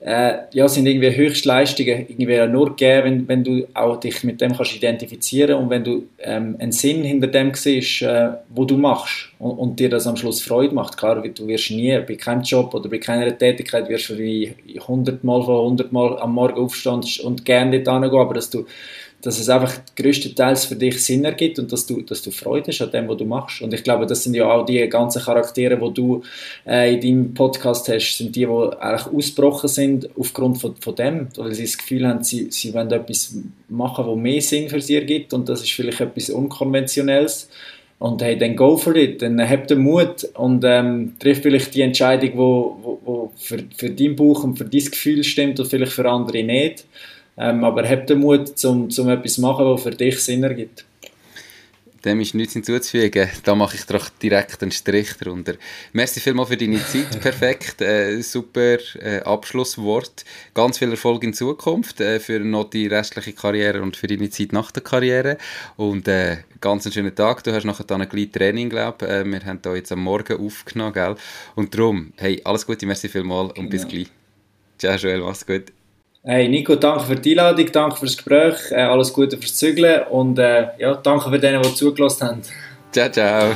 äh, ja, sind irgendwie Höchstleistungen irgendwie nur gegeben, wenn, wenn du auch dich mit dem kannst identifizieren und wenn du ähm, einen Sinn hinter dem siehst, äh, wo du machst und, und, dir das am Schluss Freude macht. Klar, du wirst nie bei keinem Job oder bei keiner Tätigkeit wirst du wie 100 Mal von 100 Mal am Morgen aufstehen und gerne dort hingehen, aber dass du dass es einfach größtenteils für dich Sinn ergibt und dass du, dass du Freude hast an dem, was du machst. Und ich glaube, das sind ja auch die ganzen Charaktere, die du äh, in deinem Podcast hast, sind die, die eigentlich ausgebrochen sind aufgrund von, von dem, weil sie das Gefühl haben, sie, sie wollen etwas machen, was mehr Sinn für sie ergibt und das ist vielleicht etwas Unkonventionelles. Und hey, dann go for it, dann habt den Mut und ähm, trifft vielleicht die Entscheidung, wo, wo, wo für, für dein Buch und für dein Gefühl stimmt und vielleicht für andere nicht. Ähm, aber habt den Mut, um, um etwas zu machen, was für dich Sinn ergibt. Dem ist nichts hinzuzufügen. Da mache ich doch direkt einen Strich drunter. Merci vielmals für deine Zeit. Perfekt. Äh, super äh, Abschlusswort. Ganz viel Erfolg in Zukunft äh, für noch die restliche Karriere und für deine Zeit nach der Karriere. Und äh, ganz einen schönen Tag. Du hast nachher dann ein kleines Training, glaube ich. Äh, wir haben da jetzt am Morgen aufgenommen, gell? Und darum, hey, alles Gute, merci vielmals und genau. bis gleich. Ciao, Joel, mach's gut. Hey Nico, danke für die Einladung, danke fürs Gespräch, äh, alles Gute fürs Zügeln und äh, ja, danke für denen, die zugelassen haben. Ciao, ciao.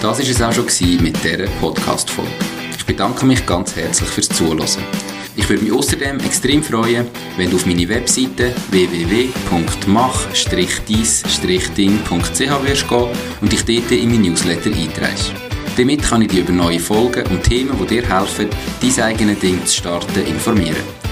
Das war es auch schon mit dieser Podcast-Folge. Ich bedanke mich ganz herzlich fürs Zuhören. Ich würde mich außerdem extrem freuen, wenn du auf meine Webseite www.mach-dies-ding.ch wirst gehen und dich dort in mein Newsletter einträgst. Damit kann ich dich über neue Folgen und Themen, die dir helfen, dein eigenes Ding zu starten, informieren.